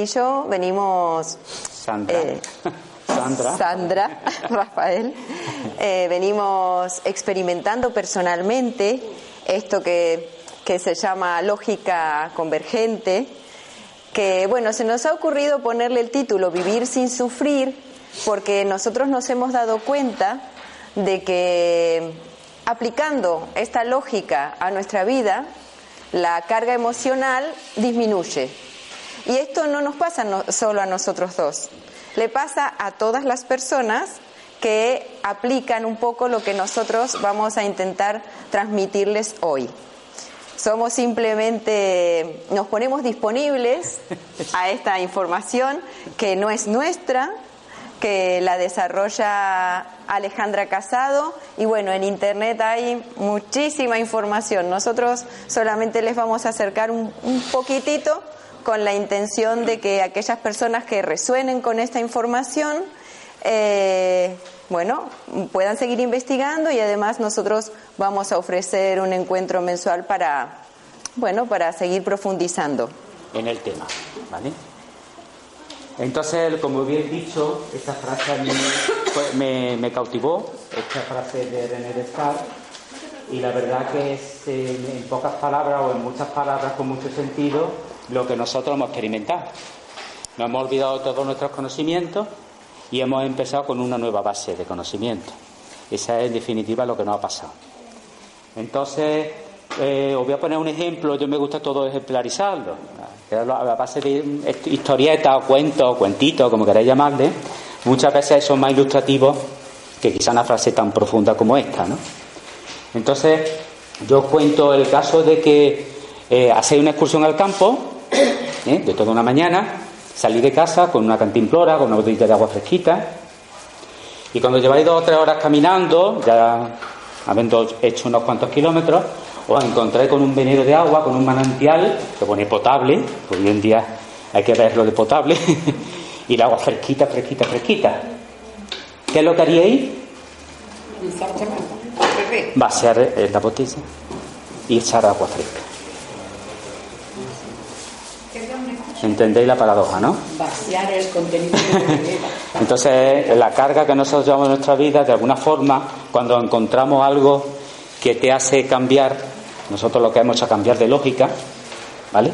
y yo venimos. Sandra. eh, Sandra. Sandra, Rafael, eh, venimos experimentando personalmente esto que, que se llama lógica convergente, que bueno, se nos ha ocurrido ponerle el título Vivir sin sufrir, porque nosotros nos hemos dado cuenta de que aplicando esta lógica a nuestra vida, la carga emocional disminuye. Y esto no nos pasa no- solo a nosotros dos, le pasa a todas las personas que aplican un poco lo que nosotros vamos a intentar transmitirles hoy. Somos simplemente, nos ponemos disponibles a esta información que no es nuestra, que la desarrolla Alejandra Casado y bueno, en internet hay muchísima información. Nosotros solamente les vamos a acercar un, un poquitito con la intención de que aquellas personas que resuenen con esta información, eh, bueno, puedan seguir investigando y además nosotros vamos a ofrecer un encuentro mensual para, bueno, para seguir profundizando. en el tema, ¿vale? Entonces, como bien dicho, esta frase me, cautivó, esta frase de René Descartes, y la verdad que es eh, en pocas palabras o en muchas palabras con mucho sentido lo que nosotros hemos experimentado. Nos hemos olvidado todos nuestros conocimientos y hemos empezado con una nueva base de conocimiento. Esa es en definitiva lo que nos ha pasado. Entonces, eh, os voy a poner un ejemplo, yo me gusta todo ejemplarizarlo. A base de hist- historietas, o cuentos, cuentitos, como queráis llamarle, muchas veces son más ilustrativos que quizá una frase tan profunda como esta, ¿no? Entonces, yo os cuento el caso de que eh, hacéis una excursión al campo, ¿eh? de toda una mañana, salí de casa con una cantimplora, con una botellita de agua fresquita, y cuando lleváis dos o tres horas caminando, ya habiendo hecho unos cuantos kilómetros, os encontráis con un venero de agua, con un manantial, que pone potable, porque hoy en día hay que ver lo de potable, y el agua fresquita, fresquita, fresquita. ¿Qué es lo que haríais? Vaciar eh, la botella y echar agua fresca. ¿Entendéis la paradoja, no? Vaciar el contenido de. Entonces, la carga que nosotros llevamos en nuestra vida, de alguna forma, cuando encontramos algo que te hace cambiar, nosotros lo que hemos hecho es cambiar de lógica, ¿vale?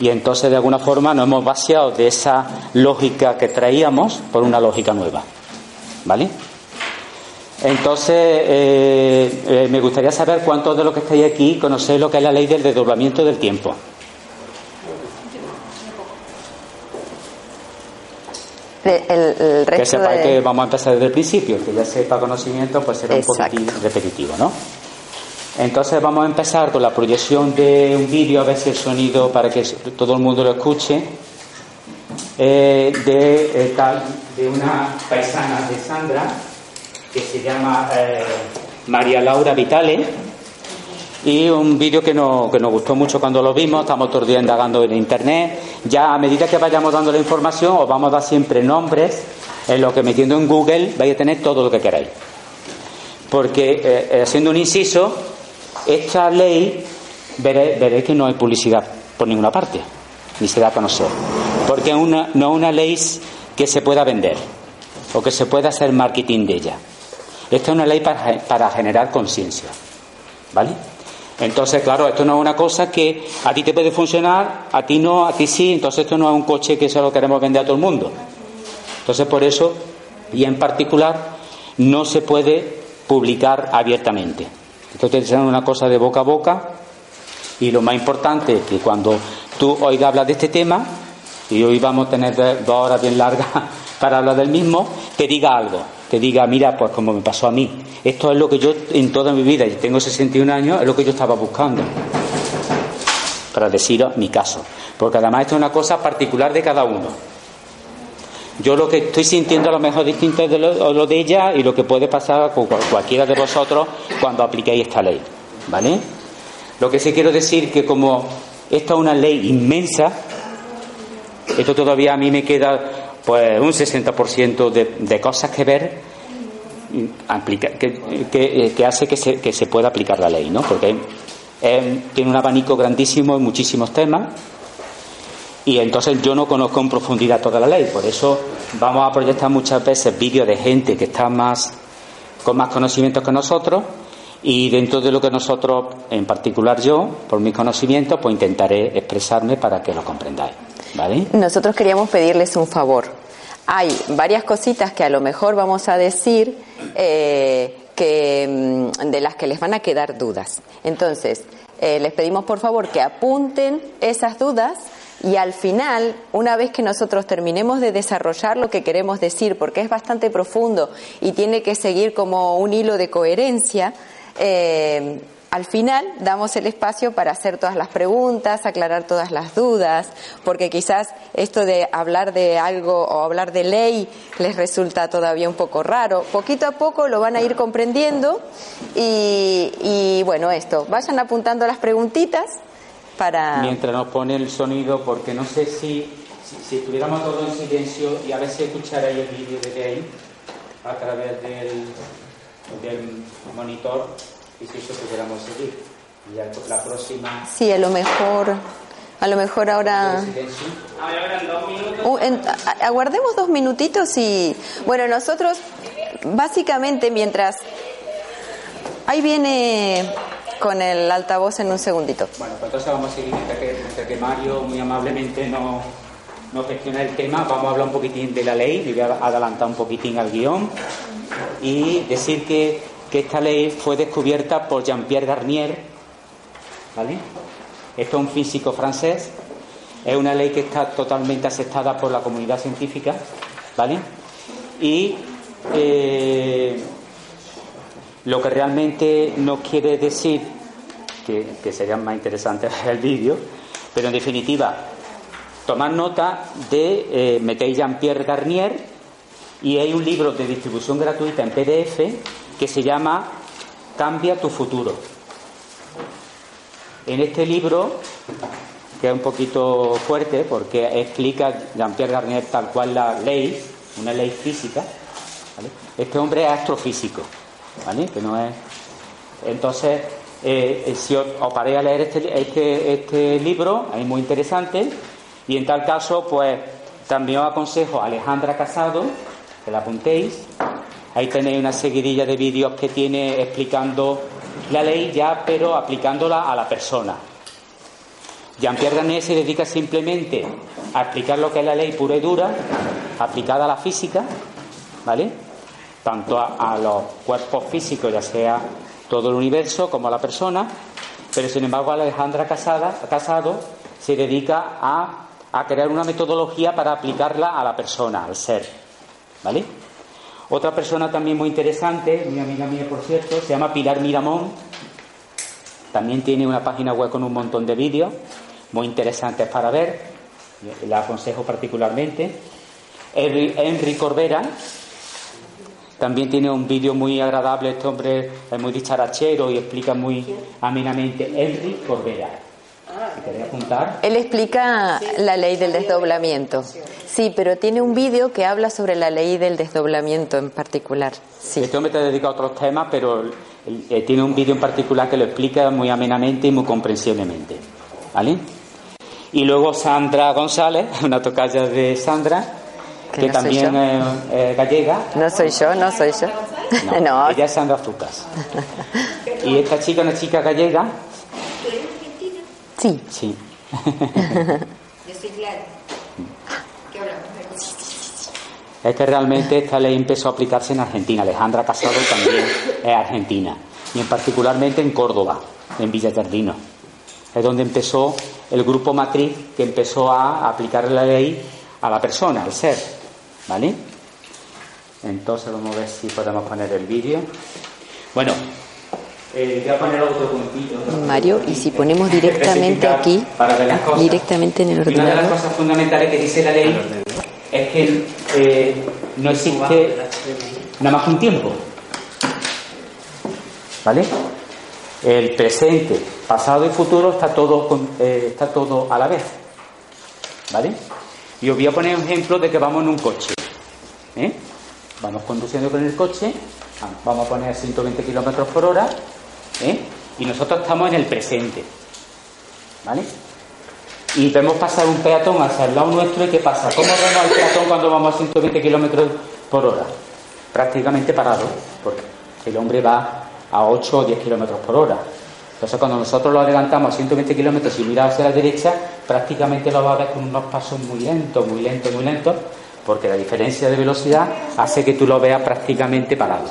Y entonces, de alguna forma, nos hemos vaciado de esa lógica que traíamos por una lógica nueva, ¿vale? Entonces, eh, eh, me gustaría saber cuántos de los que estáis aquí conocéis lo que es la ley del desdoblamiento del tiempo. El, el Que sepáis de- que vamos a empezar desde el principio, que ya sepa conocimiento, pues será un poquitín repetitivo, ¿no? Entonces vamos a empezar con la proyección de un vídeo, a ver si el sonido, para que todo el mundo lo escuche, eh, de, eh, tal- de una paisana de Sandra, que se llama eh, María Laura Vitale, y un vídeo que nos, que nos gustó mucho cuando lo vimos, estamos todos los días indagando en internet. Ya a medida que vayamos dando la información, os vamos a dar siempre nombres, en lo que metiendo en Google vais a tener todo lo que queráis. Porque, eh, haciendo un inciso, esta ley veréis, veréis que no hay publicidad por ninguna parte. ni se da a conocer. Porque no es una ley que se pueda vender o que se pueda hacer marketing de ella. Esta es una ley para, para generar conciencia. ¿Vale? Entonces, claro, esto no es una cosa que a ti te puede funcionar, a ti no, a ti sí, entonces esto no es un coche que solo queremos vender a todo el mundo. Entonces, por eso, y en particular, no se puede publicar abiertamente. Que ser una cosa de boca a boca y lo más importante es que cuando tú oigas hablar de este tema, y hoy vamos a tener dos horas bien largas para hablar del mismo, te diga algo te diga, mira, pues como me pasó a mí, esto es lo que yo en toda mi vida, y tengo 61 años, es lo que yo estaba buscando, para deciros mi caso, porque además esto es una cosa particular de cada uno. Yo lo que estoy sintiendo a lo mejor distinto es de lo, de ella y lo que puede pasar con cualquiera de vosotros cuando apliquéis esta ley, ¿vale? Lo que sí quiero decir que como esta es una ley inmensa, esto todavía a mí me queda pues un 60% de, de cosas que ver que, hace que se, que se, pueda aplicar la ley, ¿no? Porque tiene un abanico grandísimo en muchísimos temas y entonces yo no conozco en profundidad toda la ley, por eso vamos a proyectar muchas veces vídeos de gente que está más con más conocimientos que nosotros y dentro de lo que nosotros, en particular yo, por mis conocimientos, pues intentaré expresarme para que lo comprendáis. Nosotros queríamos pedirles un favor. Hay varias cositas que a lo mejor vamos a decir eh, que, mm, de las que les van a quedar dudas. Entonces, eh, les pedimos por favor que apunten esas dudas y al final, una vez que nosotros terminemos de desarrollar lo que queremos decir, porque es bastante profundo y tiene que seguir como un hilo de coherencia, eh, al final damos el espacio para hacer todas las preguntas, aclarar todas las dudas, porque quizás esto de hablar de algo o hablar de ley les resulta todavía un poco raro. Poquito a poco lo van a ir comprendiendo y, bueno, esto, vayan apuntando las preguntitas para... Mientras nos pone el sonido, porque no sé si, si, estuviéramos todos en silencio y a ver si escucharais el vídeo de Gay a través del, del monitor y si eso pudiéramos seguir. Y la próxima. Sí, a lo mejor. A lo mejor ahora. Uh, aguardemos dos minutitos y. Bueno, nosotros, básicamente, mientras. Ahí viene con el altavoz en un segundito. Bueno, pues entonces vamos a seguir mientras que, Mario muy amablemente nos no gestiona el tema. Vamos a hablar un poquitín de la ley. Me voy a adelantar un poquitín al guion y decir que que esta ley fue descubierta por Jean-Pierre Garnier, ¿vale? Esto es un físico francés, es una ley que está totalmente aceptada por la comunidad científica, ¿vale? Y eh, lo que realmente nos quiere decir, que, sería más interesante el vídeo, pero en definitiva, tomar nota de, eh, metéis Jean-Pierre Garnier y hay un libro de distribución gratuita en PDF que se llama Cambia tu futuro. En este libro, que es un poquito fuerte porque explica Jean-Pierre Garnier tal cual la ley, una ley física, este hombre es astrofísico, ¿vale? que no es. Entonces, eh, si os, paré a leer este, este, este, libro, es muy interesante, y en tal caso, pues también os aconsejo a Alejandra Casado, que la apuntéis, Ahí tenéis una seguidilla de vídeos que tiene explicando la ley ya, pero aplicándola a la persona. Jean-Pierre Garnier se dedica simplemente a explicar lo que es la ley pura y dura, aplicada a la física, ¿vale? Tanto a, los cuerpos físicos, ya sea todo el universo como a la persona, pero sin embargo Alejandra Casado se dedica a, a crear una metodología para aplicarla a la persona, al ser, ¿vale? Otra persona también muy interesante, mi amiga mía por cierto, se llama Pilar Miramón. También tiene una página web con un montón de vídeos muy interesantes para ver. La aconsejo particularmente. Henry Corbera también tiene un vídeo muy agradable. Este hombre es muy dicharachero y explica muy amenamente. Henry Corbera. Él explica la ley del desdoblamiento. Sí, pero tiene un vídeo que habla sobre la ley del desdoblamiento en particular. Sí. Este hombre te dedica a otros temas, pero eh, tiene un vídeo en particular que lo explica muy amenamente y muy comprensiblemente. ¿Vale? Y luego Sandra González, una tocaya de Sandra, Que que, no también es es gallega. No soy yo, no soy yo. No, No, ella es Sandra Azucas. Y esta chica, una chica gallega, sí. sí. Yo soy Gladys. ¿Qué hablamos? Es que realmente esta ley empezó a aplicarse en Argentina. Alejandra Casado también es argentina. Y en particularmente en Córdoba, en Villa Jardino. Es donde empezó el grupo matriz que empezó a aplicar la ley a la persona, al ser. ¿Vale? Entonces vamos a ver si podemos poner el vídeo. Bueno, eh, voy a poner otro puntito. Mario, y si ponemos directamente aquí, directamente en el Y una de las ordenador. cosas fundamentales que dice la ley es que eh, no existe nada más que un tiempo. ¿Vale? El presente, pasado y futuro está todo, con- eh, está todo a la vez. ¿Vale? Y os voy a poner un ejemplo de que vamos en un coche. ¿eh? Vamos conduciendo con el coche, vamos a poner 120 kilómetros por hora, ¿eh? y nosotros estamos en el presente. ¿Vale? Y vemos pasar un peatón hacia el lado nuestro y ¿qué pasa? ¿Cómo vemos al peatón cuando vamos a 120 kilómetros por hora? Prácticamente parado, porque el hombre va a 8 o 10 kilómetros por hora. Entonces cuando nosotros lo adelantamos a 120 kilómetros y mira hacia la derecha, prácticamente lo va a ver con unos pasos muy lentos, muy lentos, muy lentos, porque la diferencia de velocidad hace que tú lo veas prácticamente parado.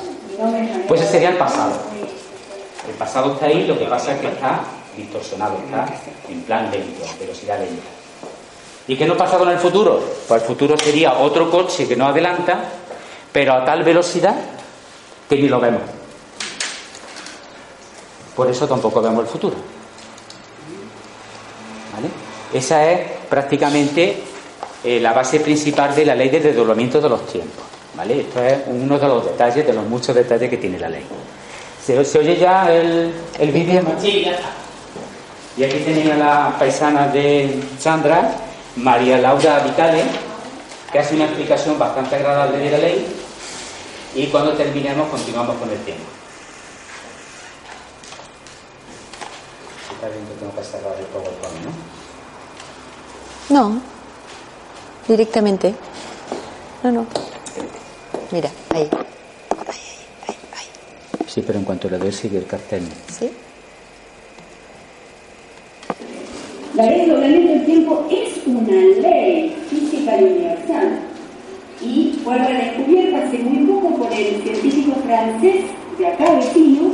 Pues ese sería el pasado. El pasado está ahí, lo que pasa es que está distorsionado, está en plan lento, velocidad lenta. ¿Y qué nos pasa con el futuro? Pues el futuro sería otro coche que nos adelanta, pero a tal velocidad que ni lo vemos. Por eso tampoco vemos el futuro. ¿Vale? Esa es prácticamente eh, la base principal de la ley de desdoblamiento de los tiempos. ¿Vale? Esto es uno de los detalles, de los muchos detalles que tiene la ley. ¿Se, se oye ya el, el vídeo? Sí, ya está. Y aquí tenéis a la paisana de Sandra, María Laura Vitale, que hace una explicación bastante agradable de la ley. Y cuando terminemos, continuamos con el tema. Está bien que tengo que cerrar el PowerPoint, ¿no? No, directamente. No, no. Mira, ahí. Ahí, ahí, ahí, ahí. Sí, pero en cuanto le doy sigue el cartel. ¿Sí? La ley de doblamiento del tiempo es una ley física y universal. Y fue redescubierta hace muy poco por el científico francés de acá vecino,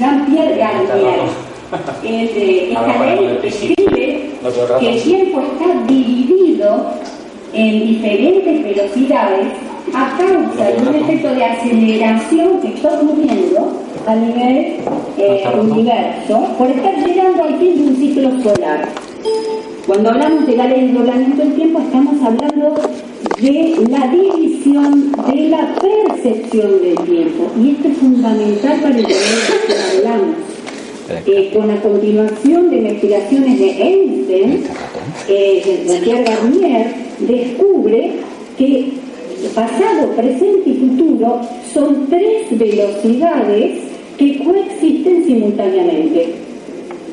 Jean-Pierre Garnier. El, esta ley escribe que el tiempo está dividido en diferentes velocidades a causa de un efecto de aceleración que está ocurriendo a nivel eh, universo por estar llegando al fin de un ciclo solar. Cuando hablamos de la ley de doblamiento del tiempo, estamos hablando de la división de la percepción del tiempo. Y esto es fundamental para entender de qué hablamos. Eh, con la continuación de investigaciones de Einstein, eh, Jean-Pierre Garnier descubre que pasado, presente y futuro son tres velocidades que coexisten simultáneamente.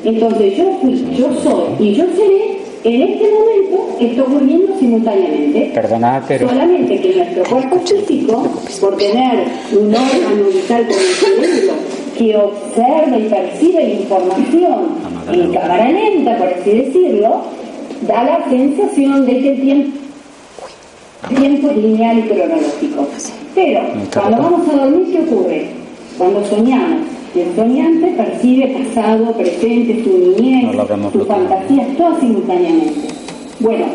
Entonces yo fui, yo soy y yo seré, en este momento está ocurriendo simultáneamente. Perdonad, pero Solamente que nuestro cuerpo físico, por tener un órgano vital como el cerebro, que observa y percibe la información en cámara lenta, por así decirlo, da la sensación de que el tiempo, tiempo es lineal y cronológico. Pero cuando vamos a dormir, ¿qué ocurre? Cuando soñamos, el soñante percibe pasado, presente, su niñez, No sus fantasías, todas simultáneamente. Bueno,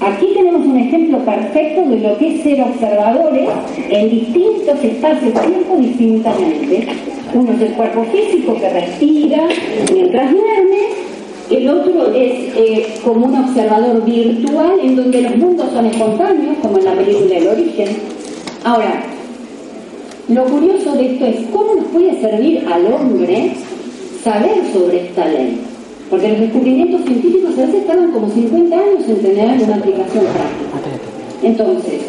aquí tenemos un ejemplo perfecto de lo que es ser observadores en distintos espacios-tiempo simultáneamente. Uno es el cuerpo físico que respira mientras duerme, el otro es eh, como un observador virtual en donde los mundos son espontáneos, como en la película El Origen. Ahora, lo curioso de esto es cómo nos puede servir al hombre saber sobre esta ley. Porque los descubrimientos científicos a veces tardan como 50 años en tener una aplicación práctica. Entonces,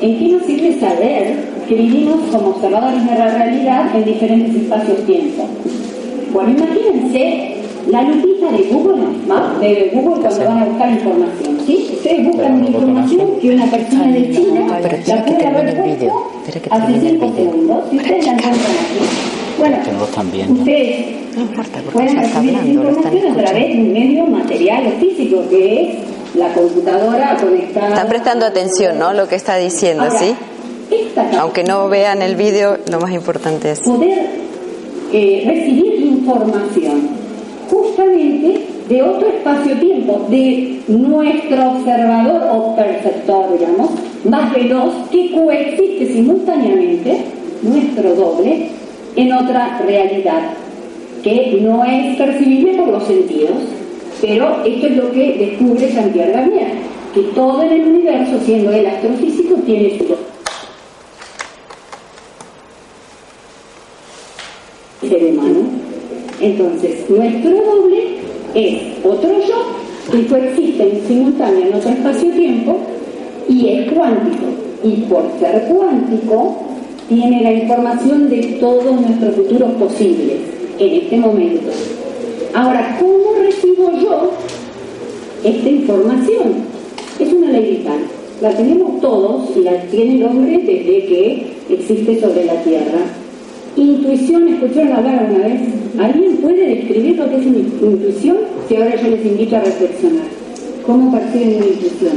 ¿en qué nos sirve saber que vivimos como observadores de la realidad en diferentes espacios-tiempo? Bueno, imagínense la lupita de Google, ¿va? de Google cuando van a buscar información, ¿sí? Ustedes buscan una información que una persona de China la puede haber puesto hace 5 segundos, si ustedes la encuentran aquí. Bueno, ustedes pueden recibir esa información a través de un medio material o físico que es la computadora conectada. Están prestando atención, ¿no? Lo que está diciendo, ¿sí? Aunque no vean el vídeo, lo más importante es poder eh, recibir información justamente de otro espacio-tiempo, de nuestro observador o perceptor, digamos, más veloz que coexiste simultáneamente, nuestro doble, en otra realidad, que no es percibible por los sentidos, pero esto es lo que descubre Jean-Pierre que todo en el universo, siendo el astrofísico, tiene su ser humano. Entonces, nuestro doble es otro yo que coexiste en simultáneo en otro espacio-tiempo y es cuántico. Y por ser cuántico, tiene la información de todos nuestros futuros posibles en este momento. Ahora, ¿cómo recibo yo esta información? Es una ley vital. La tenemos todos y la tiene el hombre desde que existe sobre la Tierra. Intuición, ¿escucharon hablar una vez? ¿Alguien puede describir lo que es intuición? Si ahora yo les invito a reflexionar. ¿Cómo perciben una intuición?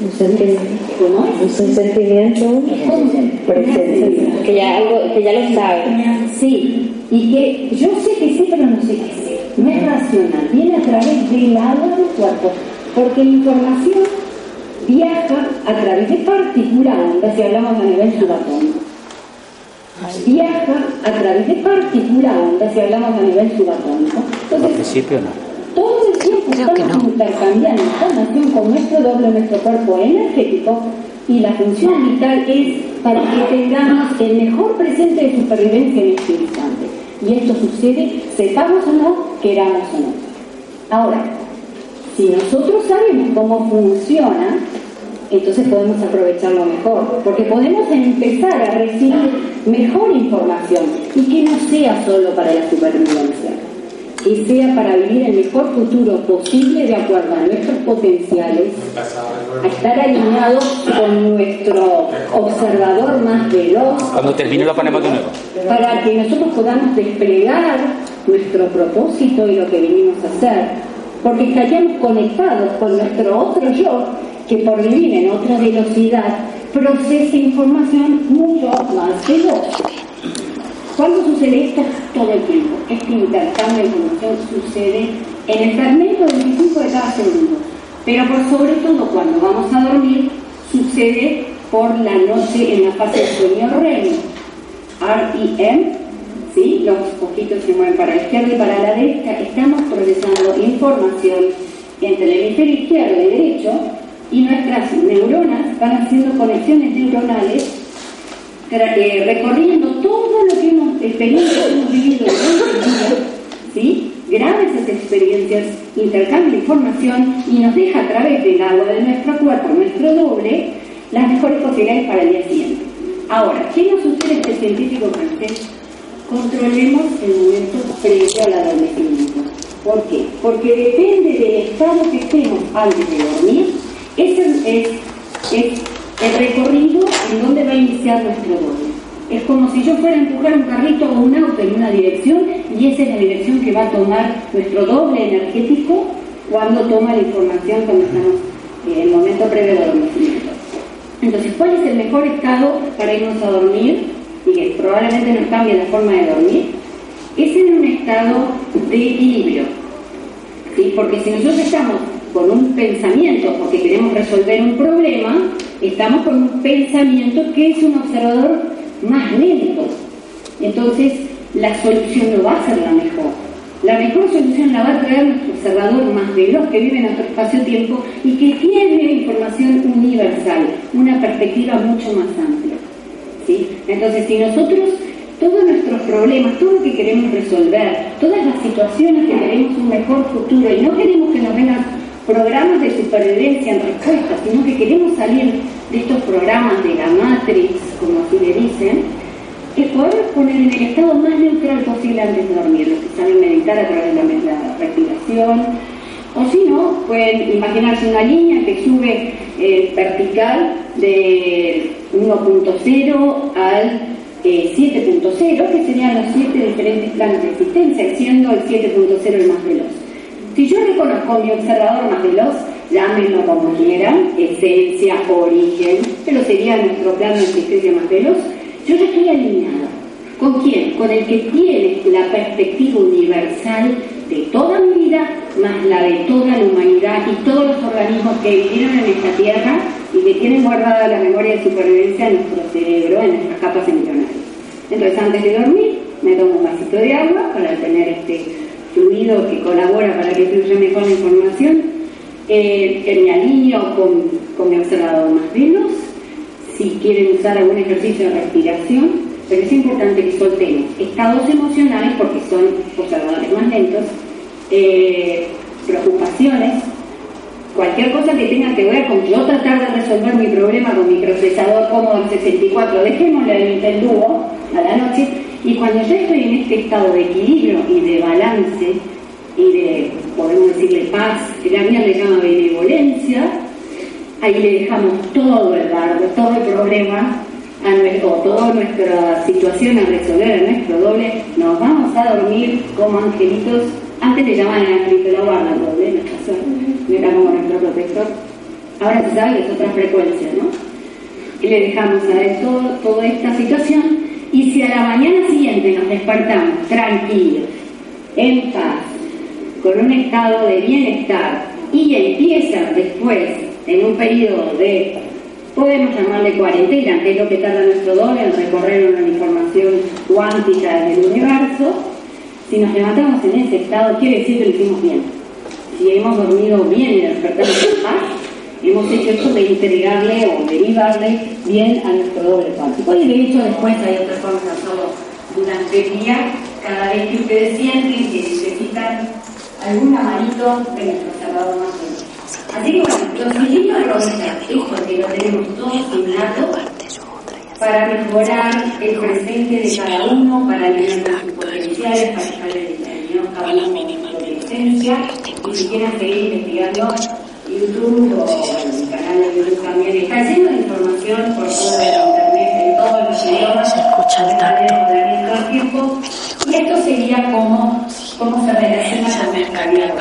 Un sentimiento. ¿Cómo es? Un sentimiento. Presencia. Que ya, algo, que ya lo sabe. Sí, y que yo sé que sé, pero no sé qué sé. No es racional, viene a través del alma del cuerpo, porque la información viaja a través de partículas ondas, si hablamos a nivel subatómico viaja a través de partícula onda, si hablamos a nivel subatómico. Entonces, principio no. Todo el tiempo estamos intercambiando información con nuestro doble, nuestro cuerpo energético, y la función vital es para que tengamos el mejor presente de supervivencia en este instante. Y esto sucede, sepamos o no, queramos o no. Ahora, si nosotros sabemos cómo funciona, entonces podemos aprovecharlo mejor, porque podemos empezar a recibir mejor información y que no sea solo para la supervivencia, que sea para vivir el mejor futuro posible de acuerdo a nuestros potenciales, a estar alineados con nuestro observador más veloz. Cuando termine lo ponemos de nuevo. Para que nosotros podamos desplegar nuestro propósito y lo que vinimos a hacer, porque estaríamos conectados con nuestro otro yo que por vivir en otra velocidad procesa información mucho más veloz. ¿Cuándo sucede esto? Todo el tiempo. Este intercambio de información sucede en el fragmento 25 de cada segundo. Pero por sobre todo cuando vamos a dormir, sucede por la noche en la fase de sueño REM. REM, ¿sí? los ojitos se mueven para la izquierda y para la derecha. Estamos procesando información entre el hemisferio izquierdo y derecho y nuestras neuronas van haciendo conexiones neuronales eh, recorriendo todo lo que hemos experiencias que hemos vivido durante el ¿sí? graba esas experiencias, intercambia información y nos deja a través del agua de nuestro cuerpo, nuestro doble, las mejores posibilidades para el día siguiente. Ahora, ¿qué nos sugiere este científico francés? Controlemos el momento previo al adormecimiento. ¿Por qué? Porque depende del estado que estemos antes de dormir, ese es, el recorrido en donde va a iniciar nuestro doble. Es como si yo fuera a empujar un carrito o un auto en una dirección y esa es la dirección que va a tomar nuestro doble energético cuando toma la información cuando estamos en el momento previo de dormimiento. Entonces, ¿cuál es el mejor estado para irnos a dormir? Y que probablemente nos cambie la forma de dormir. Es en un estado de equilibrio. Porque si nosotros estamos con un pensamiento porque queremos resolver un problema, estamos con un pensamiento que es un observador más lento. Entonces, la solución no va a ser la mejor. La mejor solución la va a traer nuestro observador más veloz que vive en nuestro espacio-tiempo y que tiene información universal, una perspectiva mucho más amplia. ¿sí? Entonces, si nosotros todos nuestros problemas, todo lo que queremos resolver, todas las situaciones que queremos un mejor futuro y no queremos que nos vengan programas de supervivencia en respuesta, sino que queremos salir de estos programas de la Matrix, como así le dicen, es poder poner en el estado más neutral posible antes de dormir, los que saben meditar a través de la, respiración, o si no, pueden imaginarse una línea que sube eh, vertical de 1.0 al eh, 7.0, que serían los siete diferentes planos de existencia, siendo el 7.0 el más veloz. Si yo reconozco mi observador más veloz, llámenlo como quieran, esencia, origen, pero sería nuestro plano de existencia más veloz, yo ya estoy alineado. ¿Con quién? Con el que tiene la perspectiva universal de toda mi vida, más la de toda la humanidad y todos los organismos que vivieron en esta tierra y que tienen guardada la memoria de supervivencia en nuestro cerebro, en nuestras capas embrionarias. Entonces, antes de dormir, me tomo un vasito de agua para tener este fluido que colabora para que fluya mejor la información, eh, que me alineo con, con mi observador más. Veloz, si quieren usar algún ejercicio de respiración, pero es importante que soltemos estados emocionales porque son observadores más lentos, eh, preocupaciones, cualquier cosa que tenga que ver con yo tratar de resolver mi problema con mi procesador Commodore 64, dejémosle el Duo a la noche, y cuando yo estoy en este estado de equilibrio y de balance y de, podemos decirle, paz, que la mía le llama benevolencia, ahí le dejamos todo el dardo, todo el problema a nuestro, o toda nuestra situación a resolver a nuestro doble, nos vamos a dormir como angelitos, antes le llamaban el angelito la guarda, el doble, nuestra suerte, era como nuestro protector, ahora se sabe que es otra frecuencia, ¿no? Y le dejamos a él todo, toda esta situación, y si a la mañana siguiente nos despertamos tranquilos, en paz, con un estado de bienestar, y empieza después, en un periodo de podemos llamarle cuarentena, que es lo que tarda nuestro doble en recorrer una información cuántica del universo, si nos levantamos en ese estado, quiere decir que lo hicimos bien. Si hemos dormido bien y despertamos en paz, hemos hecho esto de entregarle o derivarle bien a nuestro doble cuántico. Y de hecho después hay formas de hacerlo durante el día, cada vez que ustedes sienten que necesitan alguna manito de nuestro observador más. Así que bueno, los niños rodillas, porque lo tenemos todos innato para mejorar el presente de cada uno, para alimentar sus potenciales, para estar determinados cada uno con su esencia. Y si quieren seguir investigando YouTube o el canal de YouTube también está lleno de información por todo el internet, en todos los idiomas. El todo el tiempo. Y esto sería como cómo se relaciona con nuestra vida.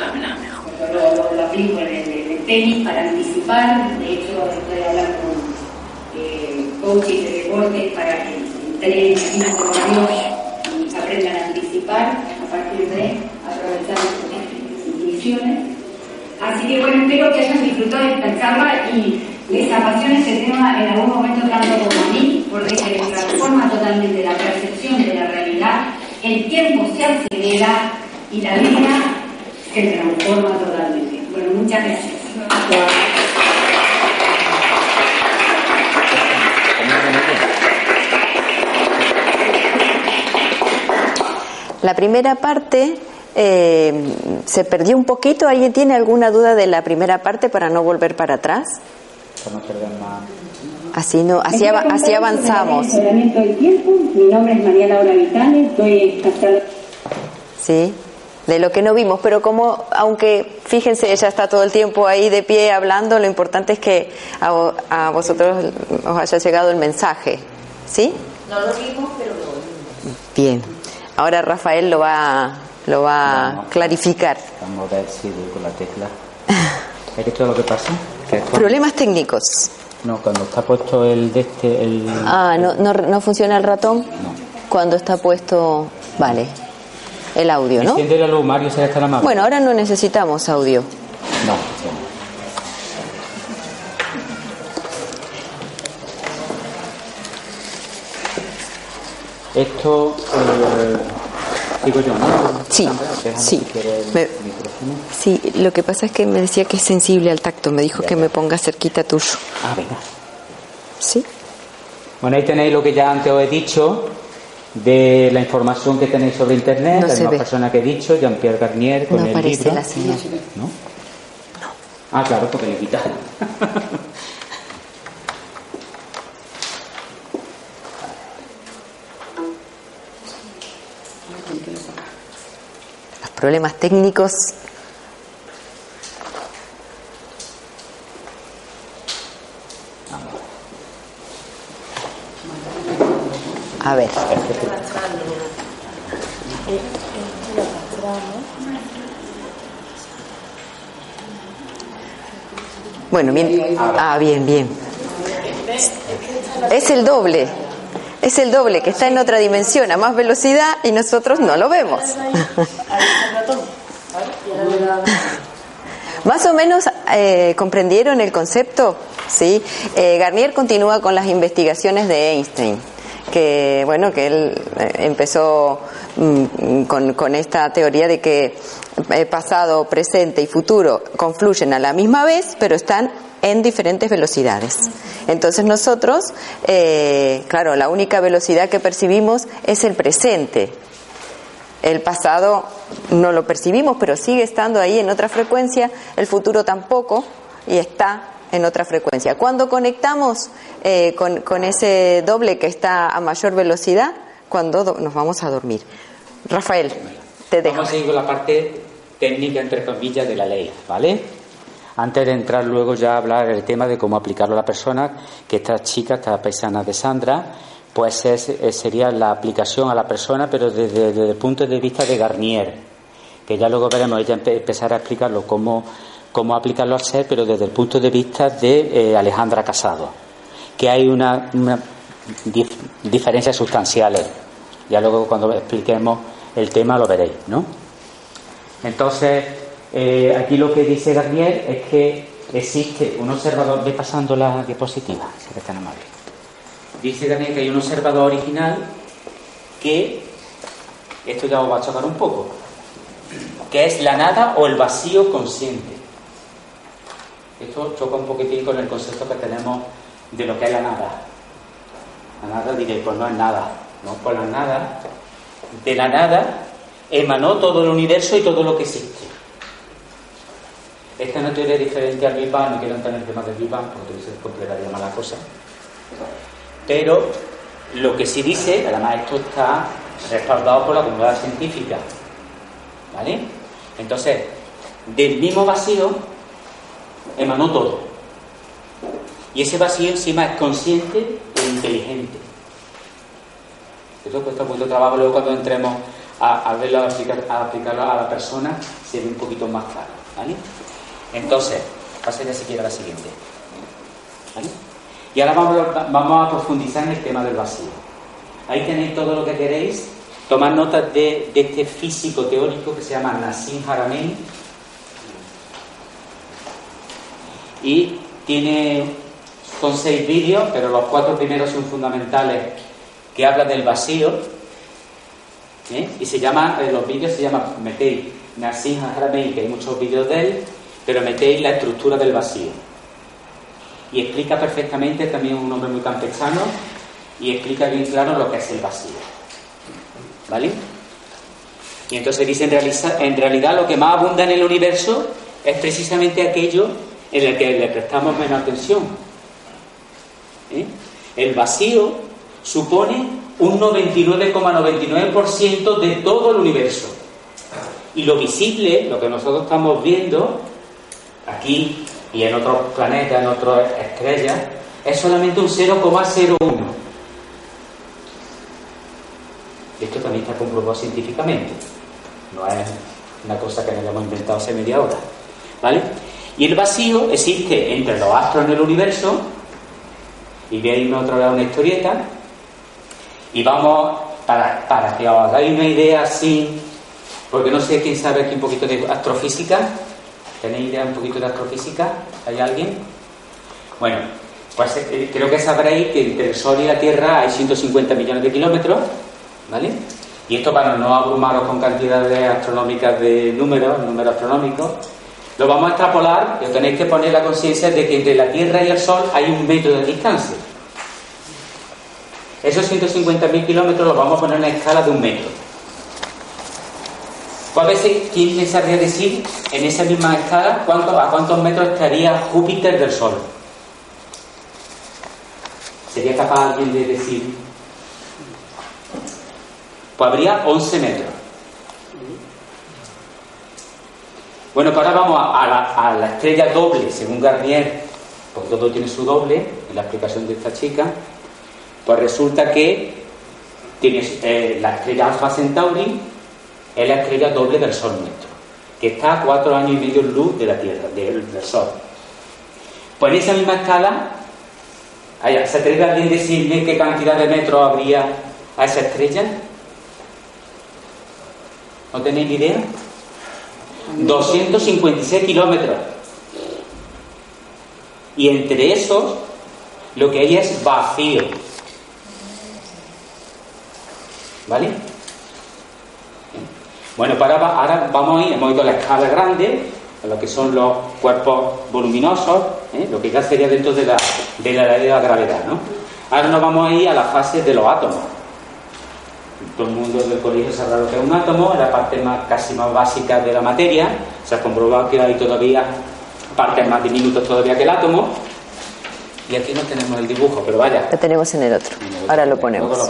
Lo, lo, lo aplico en el tenis para anticipar, de hecho estoy hablando con eh, coaches de deportes para que entrenen con y aprendan a anticipar a partir de aprovechar sus intuiciones. Así que bueno, espero que hayan disfrutado de esta charla y les apasione este tema en algún momento tanto como a mí, porque se transforma totalmente la percepción de la realidad, el tiempo se acelera y la vida se transforma totalmente. Bueno, muchas gracias. La primera parte eh, se perdió un poquito. ¿Alguien tiene alguna duda de la primera parte para no volver para atrás? Así no, así, av así avanzamos. Del tiempo. Mi nombre es María Laura Vitales, estoy. Sí de lo que no vimos, pero como, aunque fíjense, ella está todo el tiempo ahí de pie hablando, lo importante es que a, a vosotros os haya llegado el mensaje, ¿sí? No lo vimos, pero lo oímos. Bien, ahora Rafael lo va, lo va a clarificar. Vamos a ver si doy con la tecla. ¿Es que esto es lo que pasa? Que Problemas técnicos. No, cuando está puesto el de este, el... Ah, ¿no, no, no funciona el ratón? No. Cuando está puesto, vale, el audio, ¿no? Enciende la luz, Mario, será estar amable. Bueno, ahora no necesitamos audio. No. Esto, eh, digo yo, ¿no? Sí, sí. Me-. Sí, lo que pasa es que me decía que es sensible al tacto, me dijo que me ponga cerquita tuyo. Ah, venga. ¿Sí? Bueno, ahí tenéis lo que ya antes os he dicho de la información que tenéis sobre Internet, No la misma ve. persona que he dicho, Jean-Pierre Garnier, con No el aparece libro. la señal. ¿No? Ah, claro, porque le quita. problemas técnicos. A ver. Bueno, bien. Ah, bien, bien. Es el doble. Es el doble, que está en otra dimensión, a más velocidad y nosotros no lo vemos. Más o menos eh, comprendieron el concepto, sí. Eh, Garnier continúa con las investigaciones de Einstein, que bueno, que él eh, empezó mm, con, con esta teoría de que eh, pasado, presente y futuro confluyen a la misma vez, pero están en diferentes velocidades. Entonces nosotros, claro, la única velocidad que percibimos es el presente. El pasado no lo percibimos, pero sigue estando ahí en otra frecuencia, el futuro tampoco, y está en otra frecuencia. Cuando conectamos eh, con, ese doble que está a mayor velocidad, cuando do- nos vamos a dormir. Rafael, te dejo. Vamos a con la parte técnica, entre comillas, de la ley, ¿vale? Antes de entrar luego ya a hablar del tema de cómo aplicarlo a la persona, que esta chica, esta paisana de Sandra, pues es- es- sería la aplicación a la persona, pero desde, el punto de vista de Garnier, que ya luego veremos, ella empe- empezar a explicarlo cómo, cómo aplicarlo al ser, pero desde el punto de vista de eh, Alejandra Casado, que hay una, una dif- diferencias sustanciales. Ya luego cuando expliquemos el tema lo veréis, ¿no? Entonces, eh, aquí lo que dice Garnier es que existe un observador, ve pasando la diapositiva, si eres tan amable. Dice Garnier que hay un observador original que, esto ya os va a chocar un poco, que es la nada o el vacío consciente. Esto choca un poquitín con el concepto que tenemos de lo que es la nada. La nada diré, pues no es nada, ¿no? Pues la nada, de la nada emanó todo el universo y todo lo que existe. Esta es una teoría diferente al Big Bang, no quiero entrar en el tema del Big Bang porque se completaría mala cosa. Pero lo que sí dice, además esto está respaldado por la comunidad científica, ¿vale? Entonces, del mismo vacío emanó todo. Y ese vacío encima es consciente e inteligente. Eso cuesta mucho trabajo luego cuando entremos a, verlo, a, aplicar- a aplicarlo a la persona, se ve un poquito más claro. ¿vale? Entonces, pasa ya si quiere a la siguiente. ¿vale? Y ahora vamos, a- profundizar en el tema del vacío. Ahí tenéis todo lo que queréis. Tomad notas de, este físico teórico que se llama Nassim Haramein. Y tiene, son seis vídeos, pero los cuatro primeros son fundamentales, que hablan del vacío. ¿eh? Y se llama, en los vídeos se llama, metéis Nassim Haramein, que hay muchos vídeos de él, pero metéis la estructura del vacío. Y explica perfectamente, también un hombre muy campechano, y explica bien claro lo que es el vacío. ¿Vale? Y entonces dice, en, en realidad lo que más abunda en el universo es precisamente aquello en el que le prestamos menos atención. ¿Eh? El vacío supone un 99,99% de todo el universo. Y lo visible, lo que nosotros estamos viendo aquí y en otros planetas, en otras estrellas, es solamente un 0,01. Y esto también está comprobado científicamente. No es una cosa que hemos inventado hace media hora. ¿Vale? Y el vacío existe entre los astros en el universo. Y veis una otra vez una historieta. Y vamos, para, para que os hagáis una idea así, porque no sé quién sabe aquí un poquito de astrofísica. ¿Tenéis idea un poquito de astrofísica? ¿Hay alguien? Bueno, pues eh, creo que sabréis que entre el Sol y la Tierra hay 150 millones de kilómetros, ¿vale? Y esto para no abrumaros con cantidades astronómicas de números, números astronómicos, lo vamos a extrapolar y os tenéis que poner la conciencia de que entre la Tierra y el Sol hay un metro de distancia. Esos 150.000 kilómetros los vamos a poner en una escala de un metro. ¿Cuál veces quién me sabría decir en esa misma escala cuánto, a cuántos metros estaría Júpiter del Sol? ¿Sería capaz alguien de decir? Pues habría 11 metros. Bueno, pues ahora vamos a, la, a la estrella doble, según Garnier, porque todo tiene su doble, en la explicación de esta chica, pues resulta que tienes eh, la estrella Alfa Centauri, es la estrella doble del Sol nuestro, que está a cuatro años y medio luz de la Tierra, del, Sol. Pues en esa misma escala, ¿se atreve alguien a decirme qué cantidad de metros habría a esa estrella? ¿No tenéis idea? 256 kilómetros. Y entre esos, lo que hay es vacío. ¿Vale? Bueno, para, ahora vamos a ir, hemos ido a la escala grande, a lo que son los cuerpos voluminosos, ¿eh? lo que ya sería dentro de la, de la de la gravedad, ¿no? Ahora nos vamos a ir a la fase de los átomos. Todo el mundo del colegio sabrá lo que es un átomo, es la parte más, casi más básica de la materia. Se ha comprobado que hay todavía partes más diminutas todavía que el átomo. Y aquí no tenemos el dibujo, pero vaya. Lo tenemos en el otro. Ahora lo ponemos.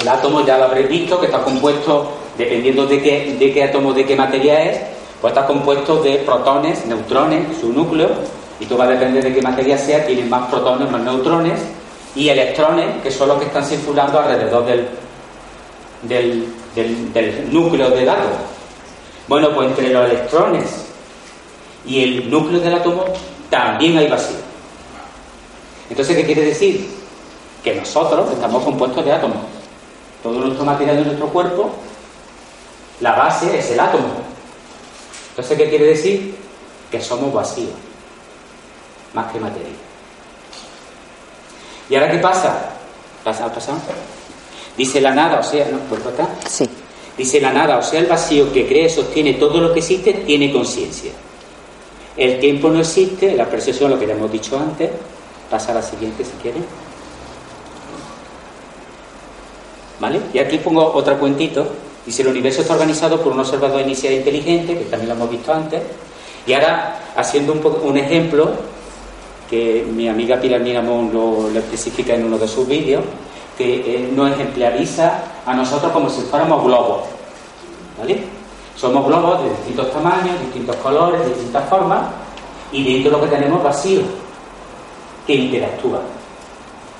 El átomo ya lo habréis visto, que está compuesto, dependiendo de qué, de qué átomo, de qué materia es, pues está compuesto de protones, neutrones, su núcleo, y todo va a depender de qué materia sea, tienen más protones, más neutrones, y electrones, que son los que están circulando alrededor del, del, del, núcleo del átomo. Bueno, pues entre los electrones y el núcleo del átomo también hay vacío. Entonces, ¿qué quiere decir? Que nosotros estamos compuestos de átomos. Todo nuestro material de nuestro cuerpo, la base es el átomo. Entonces, ¿qué quiere decir? Que somos vacíos, más que materia. ¿Y ahora qué pasa? ¿Pasa? ¿Pasa? Dice la nada, o sea, ¿no? ¿Puedo acá? Sí. Dice la nada, o sea, el vacío que cree, sostiene todo lo que existe, tiene conciencia. El tiempo no existe, la percepción, lo que ya hemos dicho antes. Pasa a la siguiente si quieren. ¿Vale? Y aquí pongo otro cuentito. Dice, el universo está organizado por un observador inicial inteligente, que también lo hemos visto antes. Y ahora, haciendo un, ejemplo, que mi amiga Pilar Miramón lo, especifica en uno de sus vídeos, que eh, nos ejemplariza a nosotros como si fuéramos globos. ¿Vale? Somos globos de distintos tamaños, distintos colores, distintas formas, y dentro lo que tenemos vacío, que interactúa.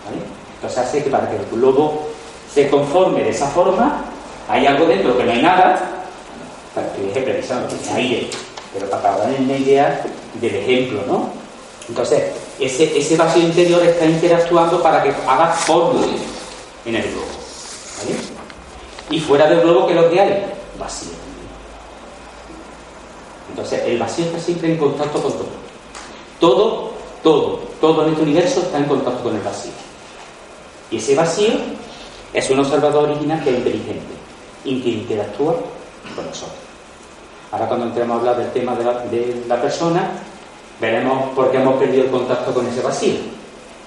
¿Vale? Entonces hace que para que el globo se conforme de esa forma, hay algo dentro que no hay nada, para que ejemplarizando, tiene aire, pero para dar una idea del ejemplo, ¿no? Entonces, ese, ese vacío interior está interactuando para que haga forma en el globo. ¿Vale? Y fuera del globo, ¿qué es lo que hay? Vacío. Entonces, el vacío está siempre en contacto con todo. Todo, todo, todo en este universo está en contacto con el vacío. Y ese vacío es un observador original que es inteligente y que interactúa con nosotros. Ahora cuando entremos a hablar del tema de la, persona, veremos por qué hemos perdido el contacto con ese vacío.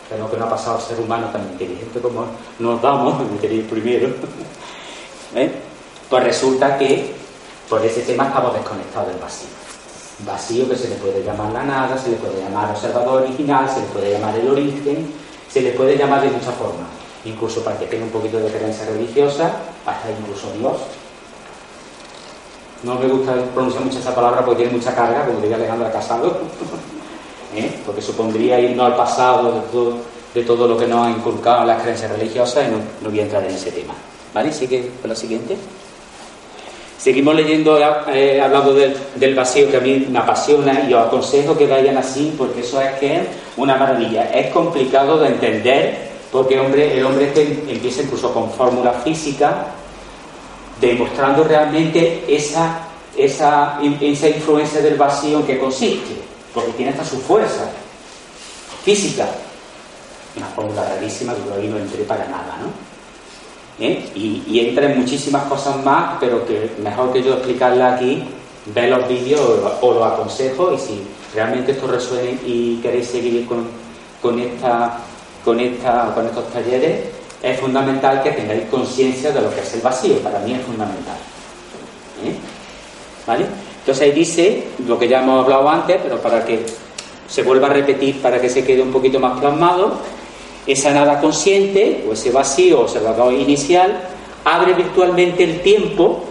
Pero que no ha pasado a ser humano tan inteligente como nos damos, me quería ir primero. ¿Eh? Pues resulta que por ese tema estamos desconectados del vacío. Vacío que se le puede llamar la nada, se le puede llamar observador original, se le puede llamar el origen, se le puede llamar de muchas formas. Incluso para que tenga un poquito de creencia religiosa, hasta incluso Dios. No me gusta pronunciar mucho esa palabra porque tiene mucha carga, como diría Alejandra Casado, ¿Eh? porque supondría irnos al pasado de todo, de todo lo que nos ha inculcado en las creencias religiosas y no, no voy a entrar en ese tema. ¿Vale? Sigue con la siguiente. Seguimos leyendo, eh, hablando del, del, vacío que a mí me apasiona y os aconsejo que vayan así porque eso es que es una maravilla. Es complicado de entender porque hombre, el hombre empieza incluso con fórmulas físicas demostrando realmente esa, esa, esa influencia del vacío en que consiste, porque tiene hasta su fuerza física. Una fórmula rarísima que ahí no entré para nada, ¿no? ¿Eh? Y, y, entra en muchísimas cosas más, pero que mejor que yo explicarla aquí, ve los vídeos o, o lo aconsejo y si realmente esto resuena y queréis seguir con, con, esta, con, esta, con estos talleres, es fundamental que tengáis conciencia de lo que es el vacío, para mí es fundamental. ¿Eh? ¿Vale? Entonces ahí dice lo que ya hemos hablado antes, pero para que se vuelva a repetir, para que se quede un poquito más plasmado, esa nada consciente o ese vacío observador inicial abre virtualmente el tiempo.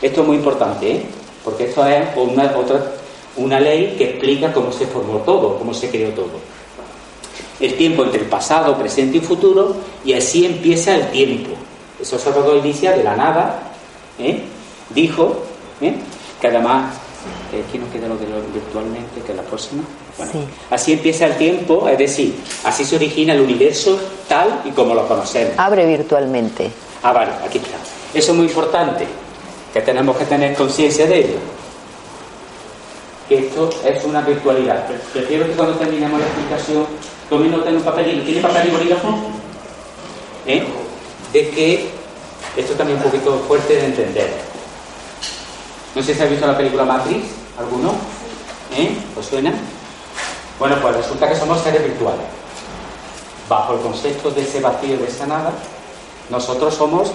Esto es muy importante, ¿eh? porque esto es una, otra, una ley que explica cómo se formó todo, cómo se creó todo. El tiempo entre el pasado, presente y futuro, y así empieza el tiempo. Eso Salvador inicia de la nada, ¿eh? dijo, ¿eh? que además, eh, aquí nos queda lo de lo virtualmente, que es la próxima. Bueno, Así empieza el tiempo, es decir, así se origina el universo tal y como lo conocemos. Abre virtualmente. Ah, vale, aquí está. Eso es muy importante, que tenemos que tener conciencia de ello. Que esto es una virtualidad. Prefiero que cuando terminemos la explicación tomen nota en un papel. ¿Tiene papel y bolígrafo? ¿Eh? De que esto también es un poquito fuerte de entender. No sé si ha visto la película Matrix, ¿alguno? ¿Eh? ¿Os suena? Bueno, pues resulta que somos seres virtuales. Bajo el concepto de ese vacío, de esa nada, nosotros somos,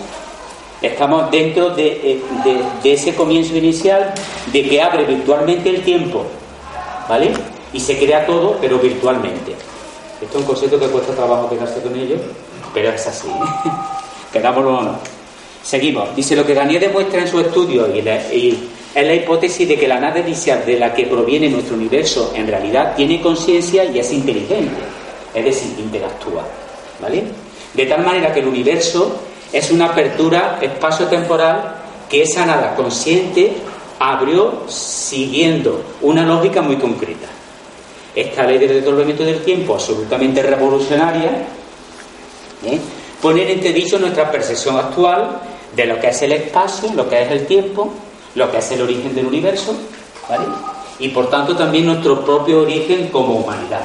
estamos dentro eh, de, ese comienzo inicial de que abre virtualmente el tiempo, ¿vale? Y se crea todo, pero virtualmente. Esto es un concepto que cuesta trabajo quedarse con ello, pero es así. Quedámoslo o no. Seguimos. Dice lo que Daniel demuestra en su estudio y, y es la hipótesis de que la nada inicial de la que proviene nuestro universo en realidad tiene conciencia y es inteligente, es decir, interactúa. ¿Vale? De tal manera que el universo es una apertura espacio-temporal que esa nada consciente abrió siguiendo una lógica muy concreta. Esta ley de desdoblamiento del tiempo, absolutamente revolucionaria, ¿eh? pone en entredicho nuestra percepción actual de lo que es el espacio, lo que es el tiempo lo que es el origen del universo, ¿vale? Y por tanto también nuestro propio origen como humanidad.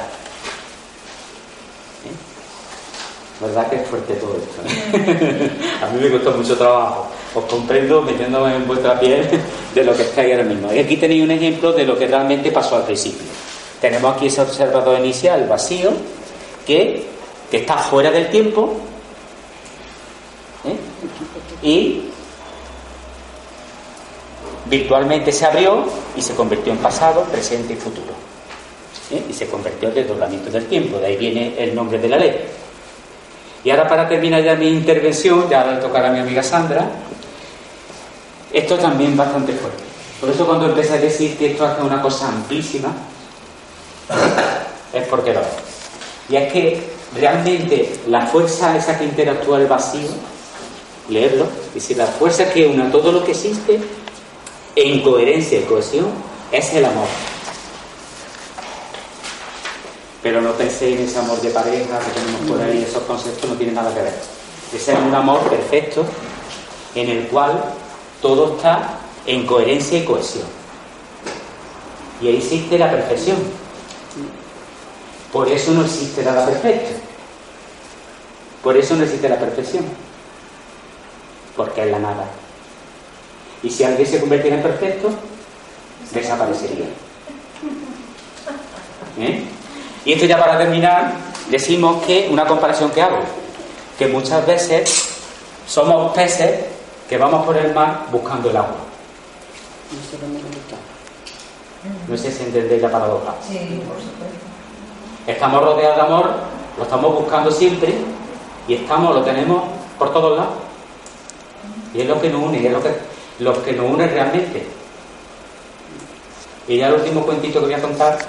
¿Eh? ¿Verdad que es fuerte todo esto? ¿eh? A mí me costó mucho trabajo. Os comprendo metiéndome en vuestra piel de lo que estáis ahora mismo. Y aquí tenéis un ejemplo de lo que realmente pasó al principio. Tenemos aquí ese observador inicial vacío que, está fuera del tiempo ¿eh? y virtualmente se abrió y se convirtió en pasado, presente y futuro. ¿Eh? Y se convirtió en desdoblamiento del tiempo, de ahí viene el nombre de la ley. Y ahora para terminar ya mi intervención, ya le tocará a mi amiga Sandra, esto también bastante fuerte. Por eso cuando empecé a decir que esto es una cosa amplísima, es porque lo es. Y es que realmente la fuerza esa que interactúa el vacío, leerlo, y decir, la fuerza que una todo lo que existe en coherencia y cohesión es el amor. Pero no penséis en ese amor de pareja que tenemos por ahí, esos conceptos no tienen nada que ver. Ese es un amor perfecto en el cual todo está en coherencia y cohesión. Y ahí existe la perfección. Por eso no existe nada perfecto. Por eso no existe la perfección. Porque es la nada. Y si alguien se convirtiera en perfecto, desaparecería. ¿Eh? Y esto ya para terminar, decimos que una comparación que hago, que muchas veces somos peces que vamos por el mar buscando el agua. No sé si entendéis la paradoja. Estamos rodeados de amor, lo estamos buscando siempre y estamos, lo tenemos por todos lados. Y es lo que nos une, es lo que los que nos unen realmente. Y ya el último cuentito que voy a contar,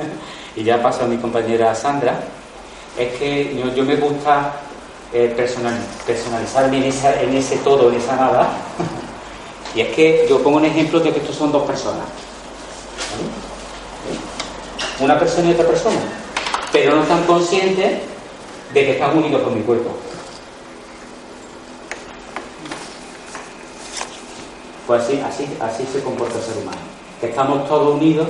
y ya paso a mi compañera Sandra, es que yo, me gusta eh, personal, personalizarme en, en ese todo, en esa nada. y es que yo pongo un ejemplo de que estos son dos personas. Una persona y otra persona. Pero no están conscientes de que están unidos con mi cuerpo. Pues así, así, así se comporta el ser humano. Que estamos todos unidos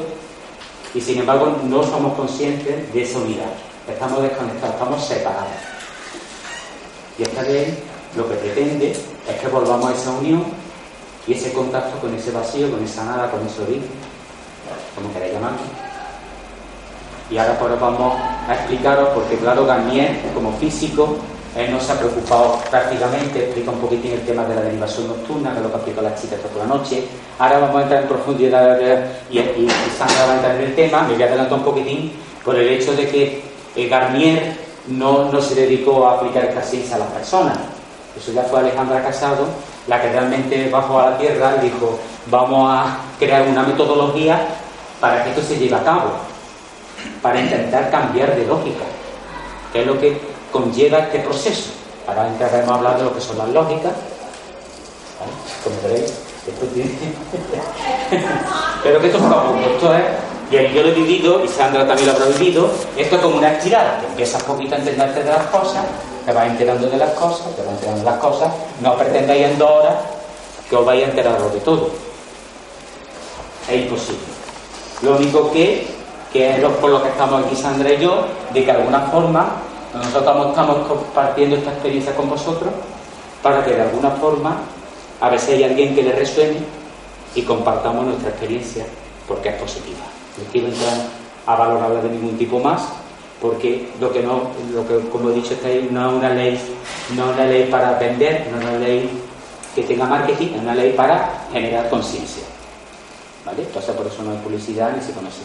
y sin embargo no somos conscientes de esa unidad. Estamos desconectados, estamos separados. Y esta ley lo que pretende es que volvamos a esa unión y ese contacto con ese vacío, con esa nada, con ese origen, como queráis llamarlo. Y ahora pues vamos a explicaros, porque claro, Garnier, como físico, él no se ha preocupado prácticamente, explica un poquitín el tema de la derivación nocturna, que es lo que aplica las chicas toda la noche. Ahora vamos a entrar en profundidad y, y, Sandra va a entrar en el tema, me voy a adelantar un poquitín por el hecho de que eh, Garnier no, no se dedicó a aplicar esta ciencia a las personas. Eso ya fue Alejandra Casado la que realmente bajó a la tierra y dijo, vamos a crear una metodología para que esto se lleve a cabo, para intentar cambiar de lógica, que es lo que conlleva este proceso. Ahora entraremos a hablar de lo que son las lógicas. Como veréis, esto tiene... Pero que esto es poco, esto es, y yo lo he vivido, y Sandra también lo habrá vivido, esto es como una estirada, que empiezas poquito a entenderte de las cosas, te vas enterando de las cosas, te vas enterando de las cosas, no pretendáis en dos horas que os vais a enterar de todo. Es imposible. Lo único que, que es por lo que estamos aquí Sandra y yo, de que de alguna forma nosotros estamos compartiendo esta experiencia con vosotros para que de alguna forma a ver si hay alguien que le resuene y compartamos nuestra experiencia porque es positiva. No quiero entrar a valorarla de ningún tipo más porque lo que no, lo que como he dicho, no es una ley, no es una ley para vender, no es una ley que tenga marketing, es una ley para generar conciencia. ¿Vale? Entonces por eso no hay publicidad ni se conoce.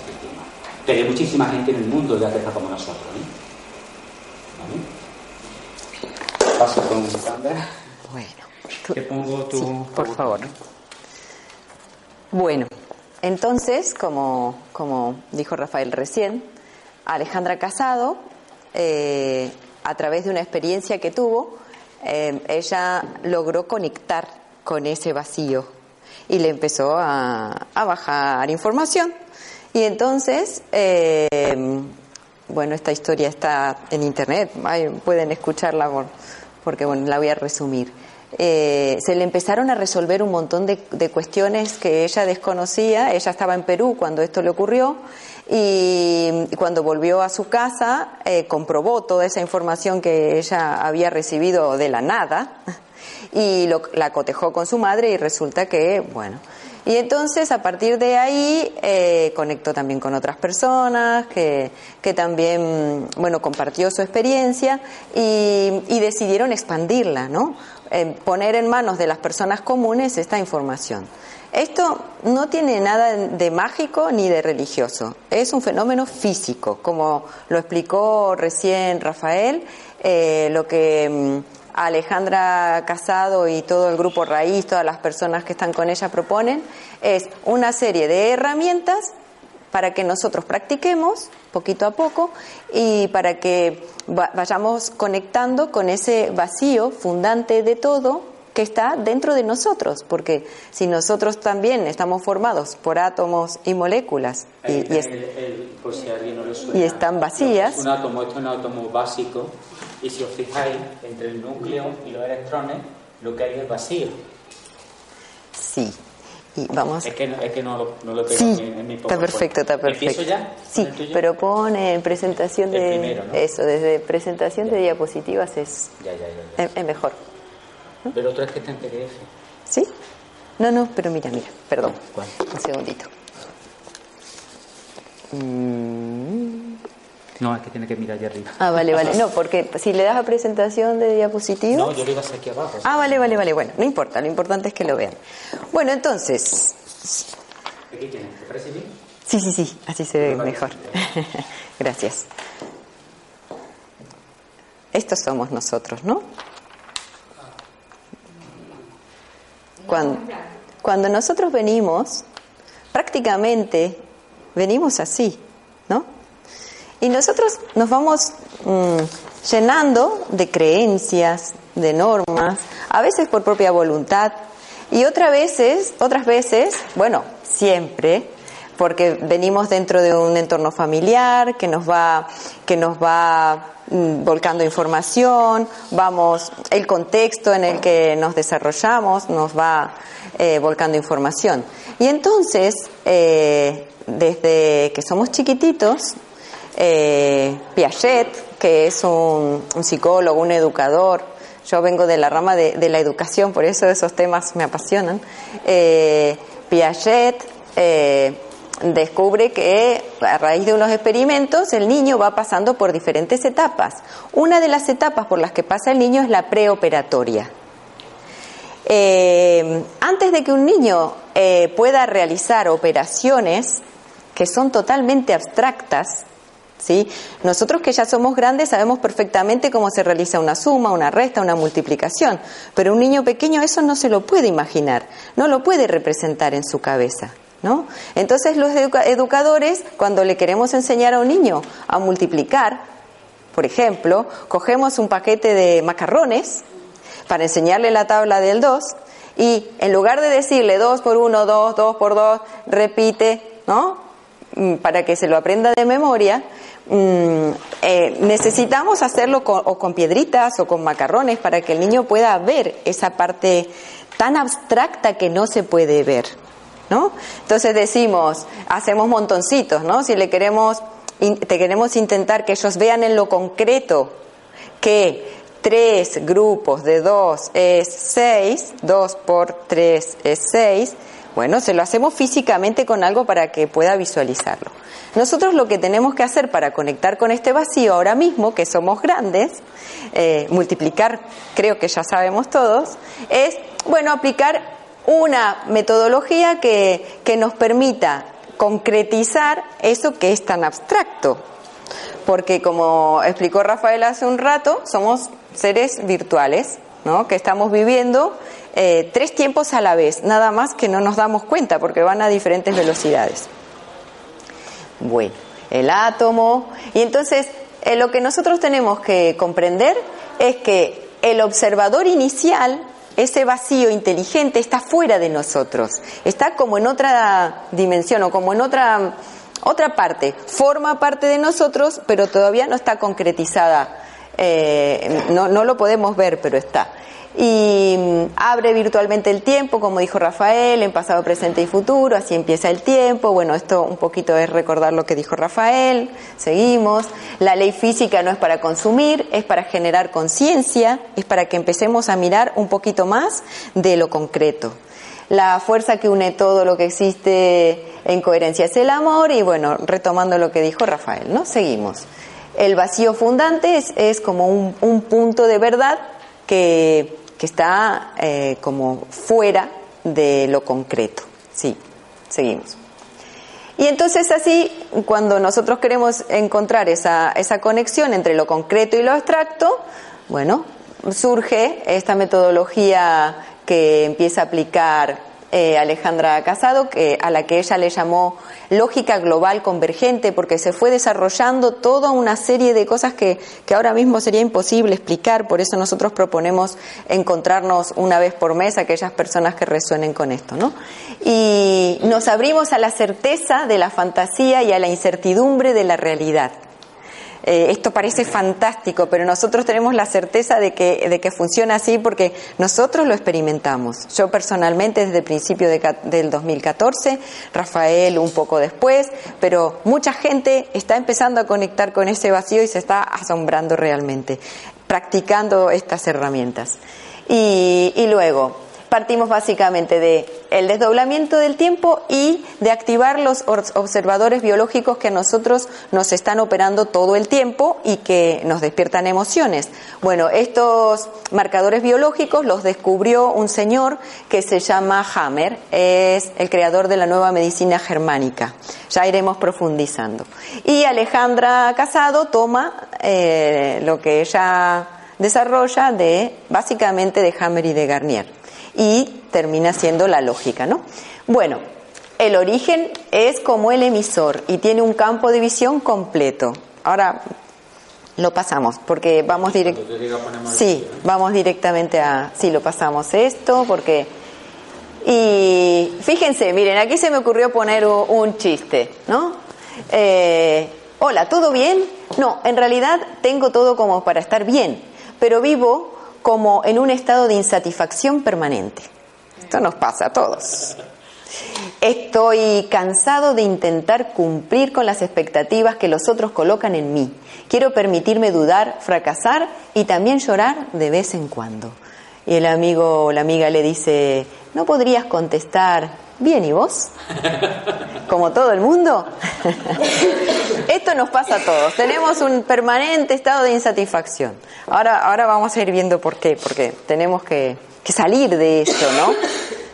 Pero hay muchísima gente en el mundo ya que está como nosotros. ¿vale? Paso con Sandra. Bueno. Te pongo tu... por favor. Bueno, entonces, como, como dijo Rafael recién, Alejandra Casado, eh, a través de una experiencia que tuvo, eh, ella logró conectar con ese vacío y le empezó a, bajar información. Y entonces, eh, bueno, esta historia está en internet, pueden escucharla porque, bueno, la voy a resumir. se le empezaron a resolver un montón de, de, cuestiones que ella desconocía. Ella estaba en Perú cuando esto le ocurrió y cuando volvió a su casa eh, comprobó toda esa información que ella había recibido de la nada y la cotejó con su madre y resulta que, bueno, y entonces a partir de ahí eh, conectó también con otras personas que, que también, bueno, compartió su experiencia y, decidieron expandirla, ¿no? Poner en manos de las personas comunes esta información. Esto no tiene nada de mágico ni de religioso, es un fenómeno físico, como lo explicó recién Rafael, eh, lo que Alejandra Casado y todo el grupo Raíz, todas las personas que están con ella proponen, es una serie de herramientas para que nosotros practiquemos poquito a poco y para que vayamos conectando con ese vacío fundante de todo que está dentro de nosotros, porque si nosotros también estamos formados por átomos y moléculas y, están vacías. un átomo, esto es un átomo básico, y si os fijáis, entre el núcleo y los electrones, lo que hay es vacío. Sí. Y vamos. Es que, no, es que no, lo, no lo tengo sí, en mi Está perfecto, está perfecto. ya? Sí, pero pone presentación de. Eso, desde presentación de diapositivas es, ya, ya, es mejor. Pero otro es que está en PDF. ¿Sí? No, no, pero mira, mira, perdón. ¿Cuál? Un segundito. Mm. No, es que tiene que mirar allá arriba. Ah, vale, vale. No, porque si le das a presentación de diapositivas. No, yo le iba a hacer aquí abajo. Ah, vale, vale, vale. Bueno, no importa, lo importante es que lo vean. Bueno, entonces. Aquí tienes, ¿te parece bien? Sí, sí, sí, así se ve mejor. Gracias. Estos somos nosotros, ¿no? Cuando, nosotros venimos, prácticamente venimos así, ¿no? Y nosotros nos vamos mm, llenando de creencias, de normas, a veces por propia voluntad y otras veces, otras veces, bueno, siempre, porque venimos dentro de un entorno familiar que nos va, que nos va Mm, volcando información, vamos, el contexto en el que nos desarrollamos nos va eh, volcando información. Y entonces, eh, desde que somos chiquititos, eh, Piaget, que es un, psicólogo, un educador, yo vengo de la rama de, la educación, por eso esos temas me apasionan, Piaget, descubre que a raíz de unos experimentos el niño va pasando por diferentes etapas. Una de las etapas por las que pasa el niño es la preoperatoria. Eh, antes de que un niño eh, pueda realizar operaciones que son totalmente abstractas, ¿sí? Nosotros que ya somos grandes sabemos perfectamente cómo se realiza una suma, una resta, una multiplicación, pero un niño pequeño eso no se lo puede imaginar, no lo puede representar en su cabeza. ¿No? Entonces los educadores, cuando le queremos enseñar a un niño a multiplicar, por ejemplo, cogemos un paquete de macarrones para enseñarle la tabla del 2 y en lugar de decirle 2 por 1, 2, 2 por 2, repite, ¿no? Mm, para que se lo aprenda de memoria, mm, eh, necesitamos hacerlo con, o con piedritas o con macarrones para que el niño pueda ver esa parte tan abstracta que no se puede ver, ¿no? Entonces decimos, hacemos montoncitos, ¿no? Si le queremos, te queremos intentar que ellos vean en lo concreto que tres grupos de dos es seis, dos por tres es seis, bueno, se lo hacemos físicamente con algo para que pueda visualizarlo. Nosotros lo que tenemos que hacer para conectar con este vacío ahora mismo, que somos grandes, eh, multiplicar, creo que ya sabemos todos, es, bueno, aplicar una metodología que, que nos permita concretizar eso que es tan abstracto. Porque como explicó Rafael hace un rato, somos seres virtuales, ¿no? que estamos viviendo eh, tres tiempos a la vez, nada más que no nos damos cuenta porque van a diferentes velocidades. Bueno, el átomo. Y entonces, eh, lo que nosotros tenemos que comprender es que el observador inicial, ese vacío inteligente, está fuera de nosotros, está como en otra dimensión o como en otra, otra parte, forma parte de nosotros, pero todavía no está concretizada eh, no, no lo podemos ver, pero está. Y mm, abre virtualmente el tiempo, como dijo Rafael, en pasado, presente y futuro, así empieza el tiempo. Bueno, esto un poquito es recordar lo que dijo Rafael. Seguimos. La ley física no es para consumir, es para generar conciencia, es para que empecemos a mirar un poquito más de lo concreto. La fuerza que une todo lo que existe en coherencia es el amor y bueno, retomando lo que dijo Rafael, ¿no? Seguimos. El vacío fundante es, como un, punto de verdad que, está eh, como fuera de lo concreto. Sí, seguimos. Y entonces así, cuando nosotros queremos encontrar esa, esa conexión entre lo concreto y lo abstracto, bueno, surge esta metodología que empieza a aplicar eh, Alejandra Casado, que, a la que ella le llamó lógica global convergente, porque se fue desarrollando toda una serie de cosas que, que ahora mismo sería imposible explicar, por eso nosotros proponemos encontrarnos una vez por mes aquellas personas que resuenen con esto, ¿no? Y nos abrimos a la certeza de la fantasía y a la incertidumbre de la realidad. Eh, esto parece fantástico, pero nosotros tenemos la certeza de que, de que funciona así porque nosotros lo experimentamos. Yo personalmente desde el principio del 2014, Rafael un poco después, pero mucha gente está empezando a conectar con ese vacío y se está asombrando realmente, practicando estas herramientas. y, y luego, partimos básicamente de el desdoblamiento del tiempo y de activar los observadores biológicos que a nosotros nos están operando todo el tiempo y que nos despiertan emociones. Bueno, estos marcadores biológicos los descubrió un señor que se llama Hammer, es el creador de la nueva medicina germánica. Ya iremos profundizando. Y Alejandra Casado toma eh, lo que ella desarrolla de básicamente de Hammer y de Garnier y termina siendo la lógica, ¿no? Bueno, el origen es como el emisor y tiene un campo de visión completo. Ahora lo pasamos porque vamos directo. Sí, vamos directamente a sí lo pasamos esto porque y fíjense, miren, aquí se me ocurrió poner un chiste, ¿no? Eh, hola, ¿todo bien? No, en realidad tengo todo como para estar bien, pero vivo como en un estado de insatisfacción permanente. Esto nos pasa a todos. Estoy cansado de intentar cumplir con las expectativas que los otros colocan en mí. Quiero permitirme dudar, fracasar y también llorar de vez en cuando. Y el amigo o la amiga le dice, ¿no podrías contestar, bien, ¿y vos? Como todo el mundo. Esto nos pasa a todos. Tenemos un permanente estado de insatisfacción. Ahora, ahora vamos a ir viendo por qué, porque tenemos que, salir de esto, ¿no?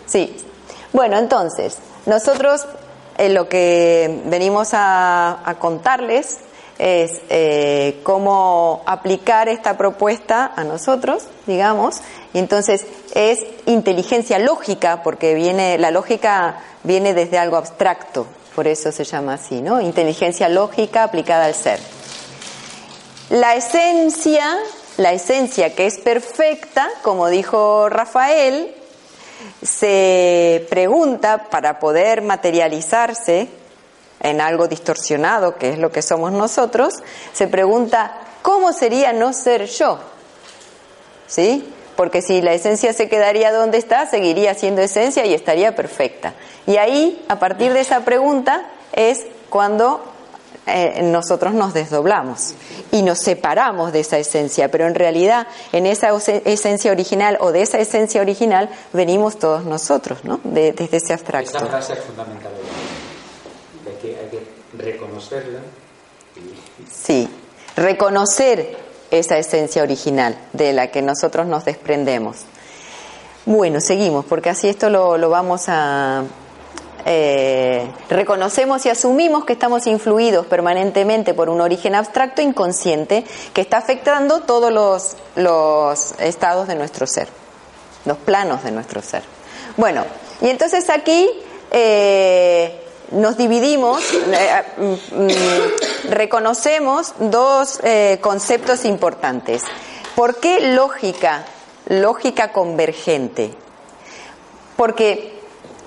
Sí. Bueno, entonces, nosotros eh, lo que venimos a, contarles es eh, cómo aplicar esta propuesta a nosotros, digamos, y entonces es inteligencia lógica, porque viene, la lógica viene desde algo abstracto, por eso se llama así, ¿no? Inteligencia lógica aplicada al ser. La esencia, la esencia que es perfecta, como dijo Rafael, se pregunta para poder materializarse en algo distorsionado, que es lo que somos nosotros, se pregunta, ¿cómo sería no ser yo? ¿Sí? Porque si la esencia se quedaría donde está, seguiría siendo esencia y estaría perfecta. Y ahí, a partir de esa pregunta, es cuando eh, nosotros nos desdoblamos y nos separamos de esa esencia, pero en realidad en esa esencia original o de esa esencia original venimos todos nosotros, ¿no? desde ese abstracto. Esa frase es fundamental. Hay que, hay que reconocerla. Sí, reconocer esa esencia original de la que nosotros nos desprendemos. Bueno, seguimos, porque así esto lo, lo vamos a, eh, reconocemos y asumimos que estamos influidos permanentemente por un origen abstracto inconsciente que está afectando todos los, los estados de nuestro ser, los planos de nuestro ser. Bueno, y entonces aquí eh, nos dividimos, eh, mm, mm, reconocemos dos conceptos importantes. ¿Por qué lógica? Lógica convergente. Porque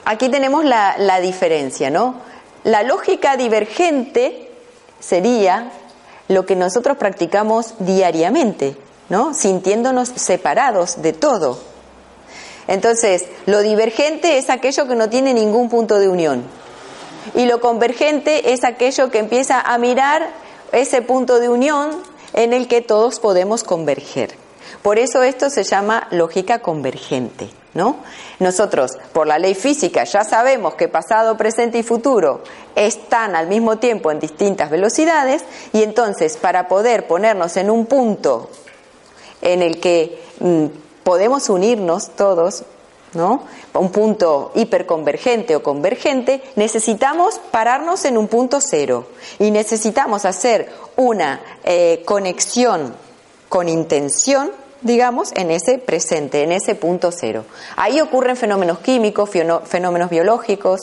aquí tenemos la, la diferencia, ¿no? La lógica divergente sería lo que nosotros practicamos diariamente, ¿no? Sintiéndonos separados de todo. Entonces, lo divergente es aquello que no tiene ningún punto de unión. Y lo convergente es aquello que empieza a mirar ese punto de unión en el que todos podemos converger. Por eso esto se llama lógica convergente. ¿no? Nosotros, por la ley física, ya sabemos que pasado, presente y futuro están al mismo tiempo en distintas velocidades y entonces para poder ponernos en un punto en el que mm, podemos unirnos todos, ¿no? Un punto hiperconvergente o convergente, necesitamos pararnos en un punto cero y necesitamos hacer una eh, conexión con intención digamos, en ese presente, en ese punto cero. Ahí ocurren fenómenos químicos, fenómenos biológicos,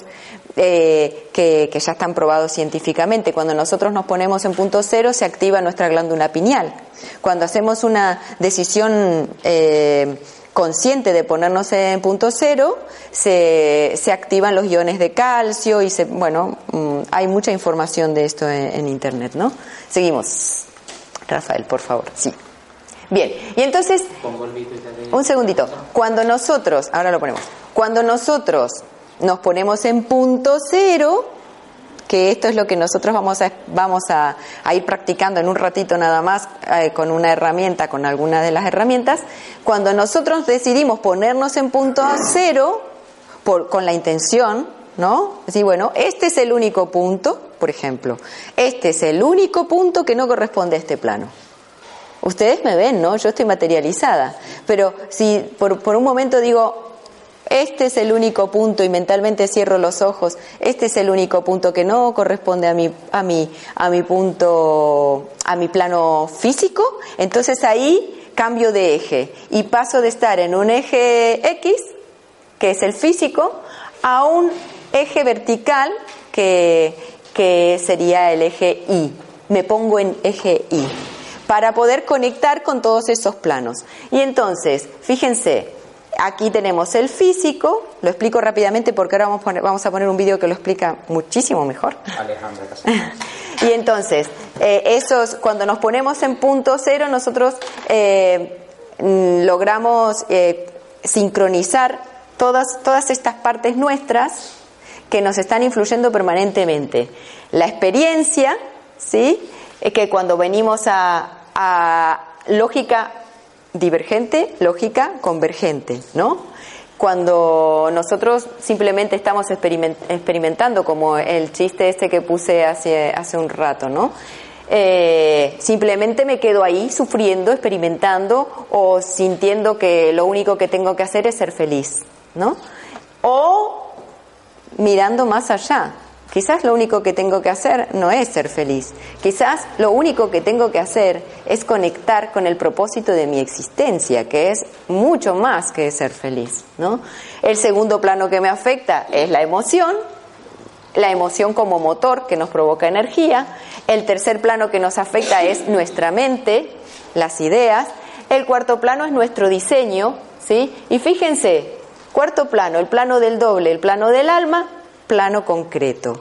eh, que, ya están probados científicamente. Cuando nosotros nos ponemos en punto cero, se activa nuestra glándula pineal. Cuando hacemos una decisión eh, consciente de ponernos en punto cero, se, se, activan los iones de calcio y se, bueno, mm, hay mucha información de esto en, en Internet, ¿no? Seguimos. Rafael, por favor. Sí. Bien, y entonces, un segundito, cuando nosotros, ahora lo ponemos, cuando nosotros nos ponemos en punto cero, que esto es lo que nosotros vamos a, vamos a, ir practicando en un ratito nada más eh, con una herramienta, con alguna de las herramientas, cuando nosotros decidimos ponernos en punto cero, con la intención, ¿no? Decir, bueno, este es el único punto, por ejemplo, este es el único punto que no corresponde a este plano. Ustedes me ven, ¿no? Yo estoy materializada. Pero si por, por un momento digo, este es el único punto y mentalmente cierro los ojos, este es el único punto que no corresponde a mi, a mi, a mi punto, a mi plano físico, entonces ahí cambio de eje y paso de estar en un eje X, que es el físico, a un eje vertical que, que sería el eje Y. Me pongo en eje Y para poder conectar con todos esos planos. Y entonces, fíjense, aquí tenemos el físico, lo explico rápidamente porque ahora vamos a poner, vamos a poner un vídeo que lo explica muchísimo mejor. Alejandra Y entonces, eh, esos, cuando nos ponemos en punto cero, nosotros eh, logramos eh, sincronizar todas, todas estas partes nuestras que nos están influyendo permanentemente. La experiencia, ¿sí? Es que cuando venimos a, lógica divergente, lógica convergente, ¿no? Cuando nosotros simplemente estamos experimentando, como el chiste este que puse hace, hace un rato, ¿no? Eh, simplemente me quedo ahí sufriendo, experimentando o sintiendo que lo único que tengo que hacer es ser feliz, ¿no? O mirando más allá, Quizás lo único que tengo que hacer no es ser feliz. Quizás lo único que tengo que hacer es conectar con el propósito de mi existencia, que es mucho más que ser feliz. ¿no? El segundo plano que me afecta es la emoción, la emoción como motor que nos provoca energía. El tercer plano que nos afecta es nuestra mente, las ideas. El cuarto plano es nuestro diseño, ¿sí? Y fíjense, cuarto plano, el plano del doble, el plano del alma, plano concreto,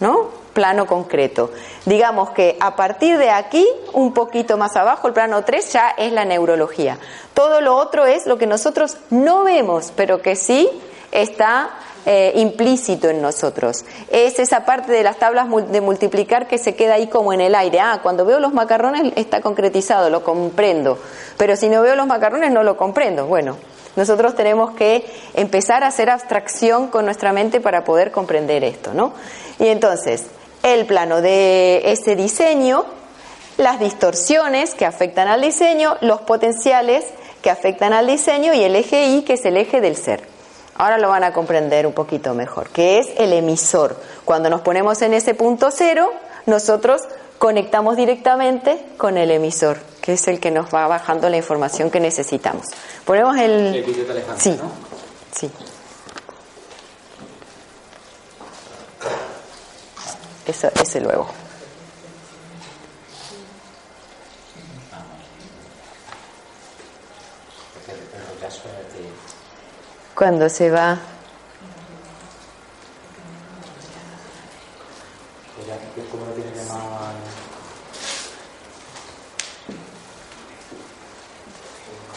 ¿no? Plano concreto. Digamos que a partir de aquí, un poquito más abajo, el plano 3 ya es la neurología. Todo lo otro es lo que nosotros no vemos, pero que sí está eh, implícito en nosotros. Es esa parte de las tablas de multiplicar que se queda ahí como en el aire. Ah, cuando veo los macarrones está concretizado, lo comprendo. Pero si no veo los macarrones no lo comprendo. Bueno, nosotros tenemos que empezar a hacer abstracción con nuestra mente para poder comprender esto, ¿no? Y entonces, el plano de ese diseño, las distorsiones que afectan al diseño, los potenciales que afectan al diseño y el eje I, que es el eje del ser. Ahora lo van a comprender un poquito mejor, que es el emisor. Cuando nos ponemos en ese punto cero, nosotros conectamos directamente con el emisor, que es el que nos va bajando la información que necesitamos. Ponemos el... Sí, ¿no? sí. Eso, ese luego. Cuando se va... ¿Cómo lo tiene llamado?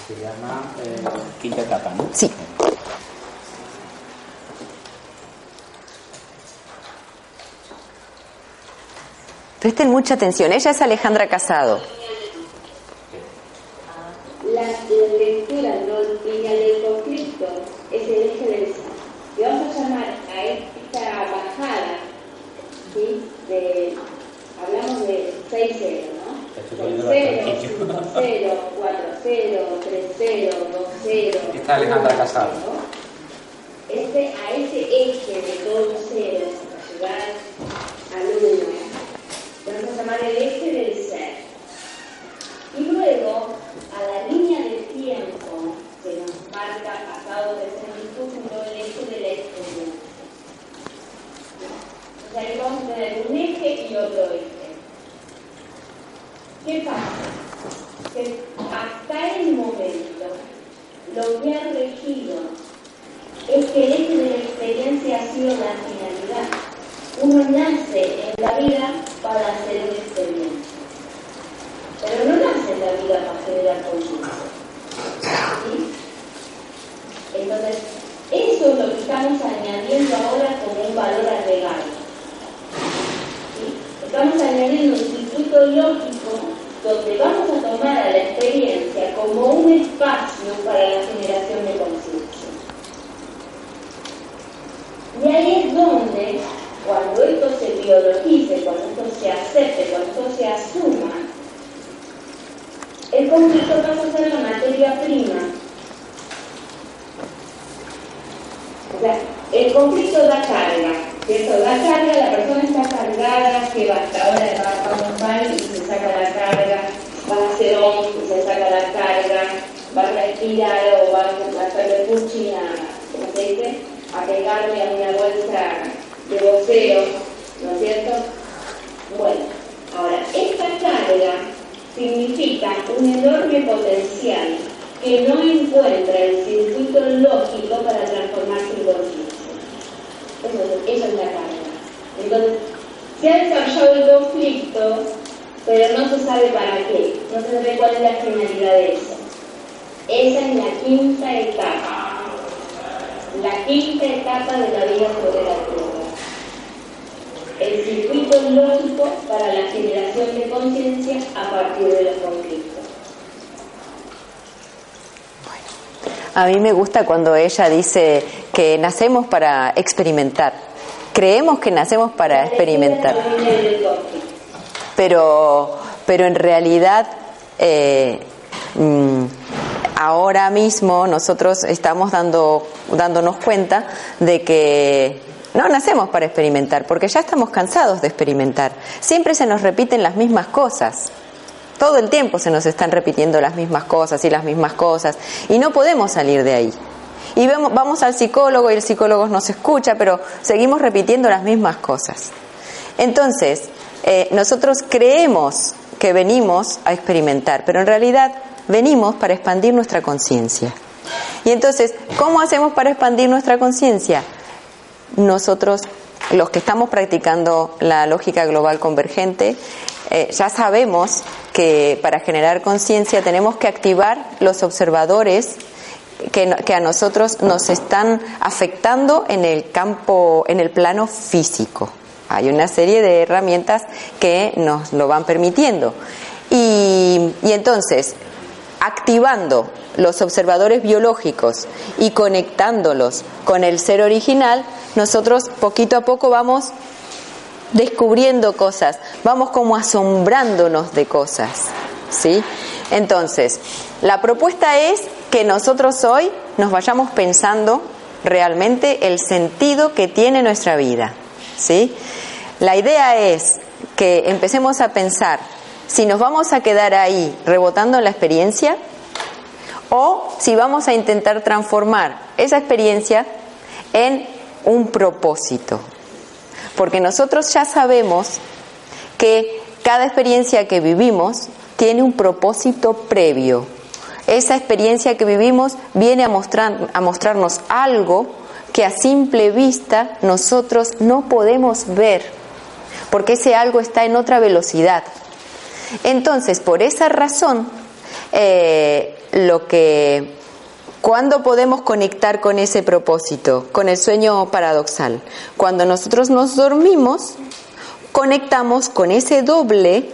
Se llama eh, quinta etapa, ¿no? Sí. Presten mucha atención. Ella es Alejandra Casado. La lectura doctrina del conflicto es el eje del ser. Y vamos a llamar a esta bajada, ¿sí? De, hablamos de 6 0, ¿no? Estoy Con poniendo 0, bastante. 5 0, 4 0, 3 0, 2 0. Está Alejandra Casado. Este, a ese eje de todo cero, para llegar al 1, vamos a llamar el eje del ser. Y luego, a la línea de tiempo que nos marca pasado, presente y futuro, el eje de la experiencia. O sea, ahí vamos a tener un eje y otro eje. ¿Qué pasa? Que hasta el momento, lo que ha regido es que el eje de la experiencia ha sido la finalidad. Uno nace en la vida para hacer una experiencia. Pero no nace en la vida para generar conciencia. ¿Sí? Entonces, eso es lo que estamos añadiendo ahora como un valor agregado. ¿Sí? Estamos añadiendo un circuito lógico donde vamos a tomar a la experiencia como un espacio para la generación de conciencia. Y ahí es donde, cuando esto se biologice, cuando esto se acepte, cuando esto se asuma, el conflicto pasa a ser la materia prima. O sea, el conflicto da carga, ¿cierto? Da carga, la persona está cargada, que va hasta ahora va a un baño y se saca la carga, va a hacer on y se saca la carga, va a respirar o va a hacerle puching a, ¿cómo se dice? A pegarle a una bolsa de voceo, ¿no es cierto? Bueno, ahora, esta carga un enorme potencial que no encuentra el circuito lógico para transformarse en conciencia. Eso, es- la carga. Entonces, se ha desarrollado el conflicto, pero no se sabe para qué, no se sabe cuál es la finalidad de eso. Esa es la quinta etapa, la quinta etapa de la vida sobre el circuito lógico para la generación de conciencia a partir de los conflictos. A mí me gusta cuando ella dice que nacemos para experimentar. Creemos que nacemos para experimentar. Pero, pero en realidad eh, mm, ahora mismo nosotros estamos dando, dándonos cuenta de que No nacemos para experimentar, porque ya estamos cansados de experimentar. Siempre se nos repiten las mismas cosas. Todo el tiempo se nos están repitiendo las mismas cosas y las mismas cosas. Y no podemos salir de ahí. Y vamos al psicólogo y el psicólogo nos escucha, pero seguimos repitiendo las mismas cosas. Entonces, eh, nosotros creemos que venimos a experimentar, pero en realidad venimos para expandir nuestra conciencia. Y entonces, ¿cómo hacemos para expandir nuestra conciencia? Nosotros, los que estamos practicando la lógica global convergente, eh, ya sabemos que para generar conciencia tenemos que activar los observadores que, a nosotros nos están afectando en el campo, en el plano físico. Hay una serie de herramientas que nos lo van permitiendo. Y entonces, activando los observadores biológicos y conectándolos con el ser original, nosotros poquito a poco vamos descubriendo cosas, vamos como asombrándonos de cosas, ¿sí? Entonces, la propuesta es que nosotros hoy nos vayamos pensando realmente el sentido que tiene nuestra vida, ¿sí? La idea es que empecemos a pensar si nos vamos a quedar ahí rebotando la experiencia o si vamos a intentar transformar esa experiencia en un propósito. Porque nosotros ya sabemos que cada experiencia que vivimos tiene un propósito previo. Esa experiencia que vivimos viene a, mostrar, a mostrarnos algo que a simple vista nosotros no podemos ver, porque ese algo está en otra velocidad. Entonces, por esa razón, eh, lo que ¿Cuándo podemos conectar con ese propósito, con el sueño paradoxal? Cuando nosotros nos dormimos, conectamos con ese doble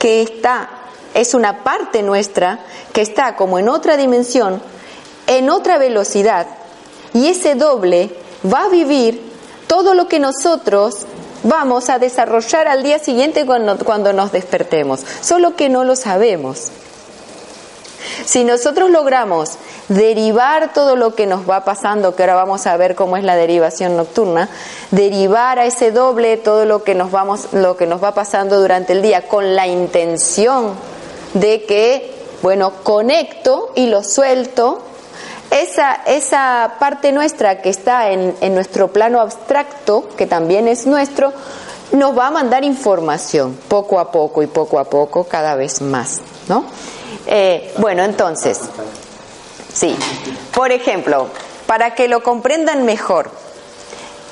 que está, es una parte nuestra, que está como en otra dimensión, en otra velocidad, y ese doble va a vivir todo lo que nosotros vamos a desarrollar al día siguiente cuando, nos despertemos, solo que no lo sabemos. Si nosotros logramos derivar todo lo que nos va pasando, que ahora vamos a ver cómo es la derivación nocturna, derivar a ese doble todo lo que nos vamos, lo que nos va pasando durante el día, con la intención de que, bueno, conecto y lo suelto, esa, esa parte nuestra que está en, en nuestro plano abstracto, que también es nuestro, nos va a mandar información poco a poco y poco a poco cada vez más, ¿no? Eh, bueno, entonces, sí, por ejemplo, para que lo comprendan mejor,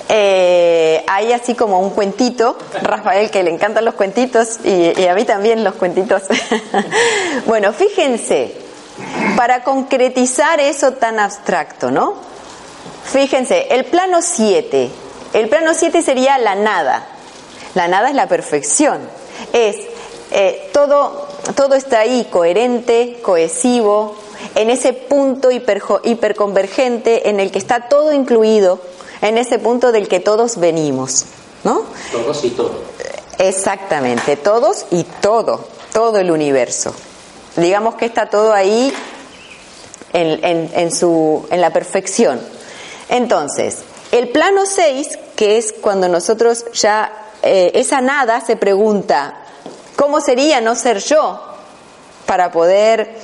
eh, hay así como un cuentito, Rafael que le encantan los cuentitos y, y a mí también los cuentitos. bueno, fíjense, para concretizar eso tan abstracto, ¿no? Fíjense, el plano 7, el plano 7 sería la nada, la nada es la perfección, es eh, todo, todo está ahí coherente, cohesivo, en ese punto hiper, hiperconvergente en el que está todo incluido, en ese punto del que todos venimos, ¿no? Todos y todo. Exactamente, todos y todo, todo el universo. Digamos que está todo ahí en, en, en, su, en la perfección. Entonces, el plano 6, que es cuando nosotros ya, eh, esa nada se pregunta, ¿Cómo sería no ser yo para poder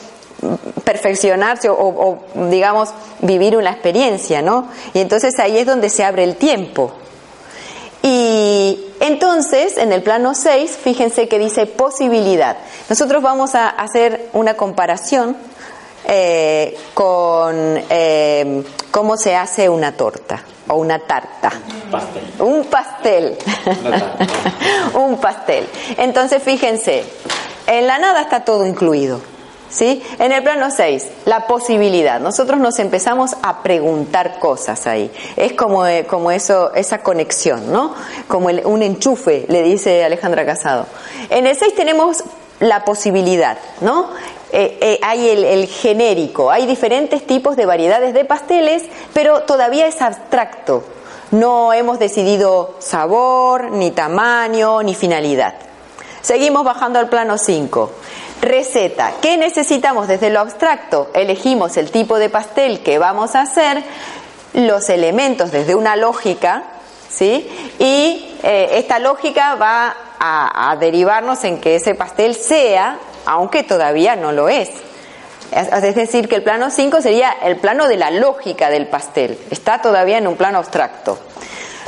perfeccionarse o, o, digamos, vivir una experiencia, ¿no? Y entonces ahí es donde se abre el tiempo. Y entonces, en el plano 6, fíjense que dice posibilidad. Nosotros vamos a hacer una comparación eh, con eh, cómo se hace una torta o una tarta. Pastel. Un pastel. Un pastel. Entonces, fíjense, en la nada está todo incluido. ¿Sí? En el plano 6, la posibilidad. Nosotros nos empezamos a preguntar cosas ahí. Es como, eh, como eso, esa conexión, ¿no? Como un enchufe, le dice Alejandra Casado. En el 6 tenemos la posibilidad, ¿no? Eh, eh, hay el, el, genérico, hay diferentes tipos de variedades de pasteles, pero todavía es abstracto. No hemos decidido sabor, ni tamaño, ni finalidad. Seguimos bajando al plano 5. Receta. ¿Qué necesitamos desde lo abstracto? Elegimos el tipo de pastel que vamos a hacer, los elementos desde una lógica, ¿sí? Y eh, esta lógica va a, derivarnos en que ese pastel sea, aunque todavía no lo es. Es decir, que el plano 5 sería el plano de la lógica del pastel. Está todavía en un plano abstracto.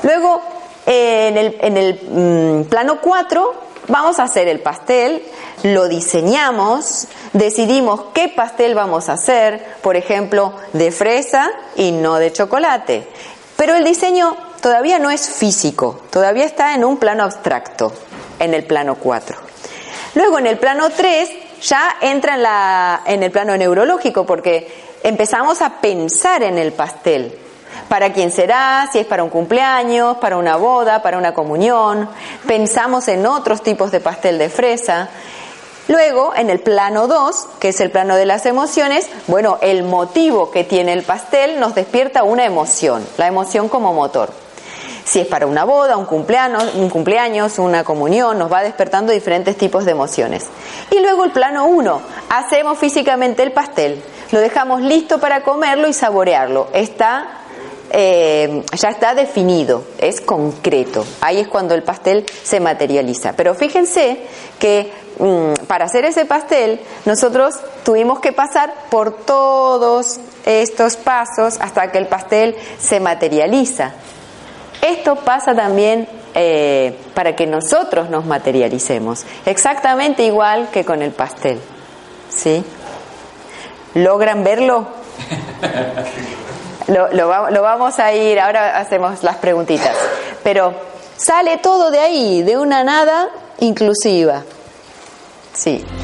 Luego, en el, en el, mm, plano 4, vamos a hacer el pastel, lo diseñamos, decidimos qué pastel vamos a hacer, por ejemplo, de fresa y no de chocolate. Pero el diseño todavía no es físico, todavía está en un plano abstracto, en el plano 4. Luego en el plano 3 ya entra en, la, en el plano neurológico porque empezamos a pensar en el pastel. ¿Para quién será? Si es para un cumpleaños, para una boda, para una comunión. Pensamos en otros tipos de pastel de fresa. Luego, en el plano 2, que es el plano de las emociones, bueno, el motivo que tiene el pastel nos despierta una emoción, la emoción como motor. Si es para una boda, un cumpleaños, un cumpleaños, una comunión, nos va despertando diferentes tipos de emociones. Y luego el plano 1, hacemos físicamente el pastel, lo dejamos listo para comerlo y saborearlo. Está, eh, ya está definido, es concreto. Ahí es cuando el pastel se materializa. Pero fíjense que para hacer ese pastel nosotros tuvimos que pasar por todos estos pasos hasta que el pastel se materializa. Esto pasa también eh, para que nosotros nos materialicemos, exactamente igual que con el pastel. ¿Sí? ¿Logran verlo? Lo, lo vamos a ir, ahora hacemos las preguntitas. Pero sale todo de ahí, de una nada inclusiva. 自。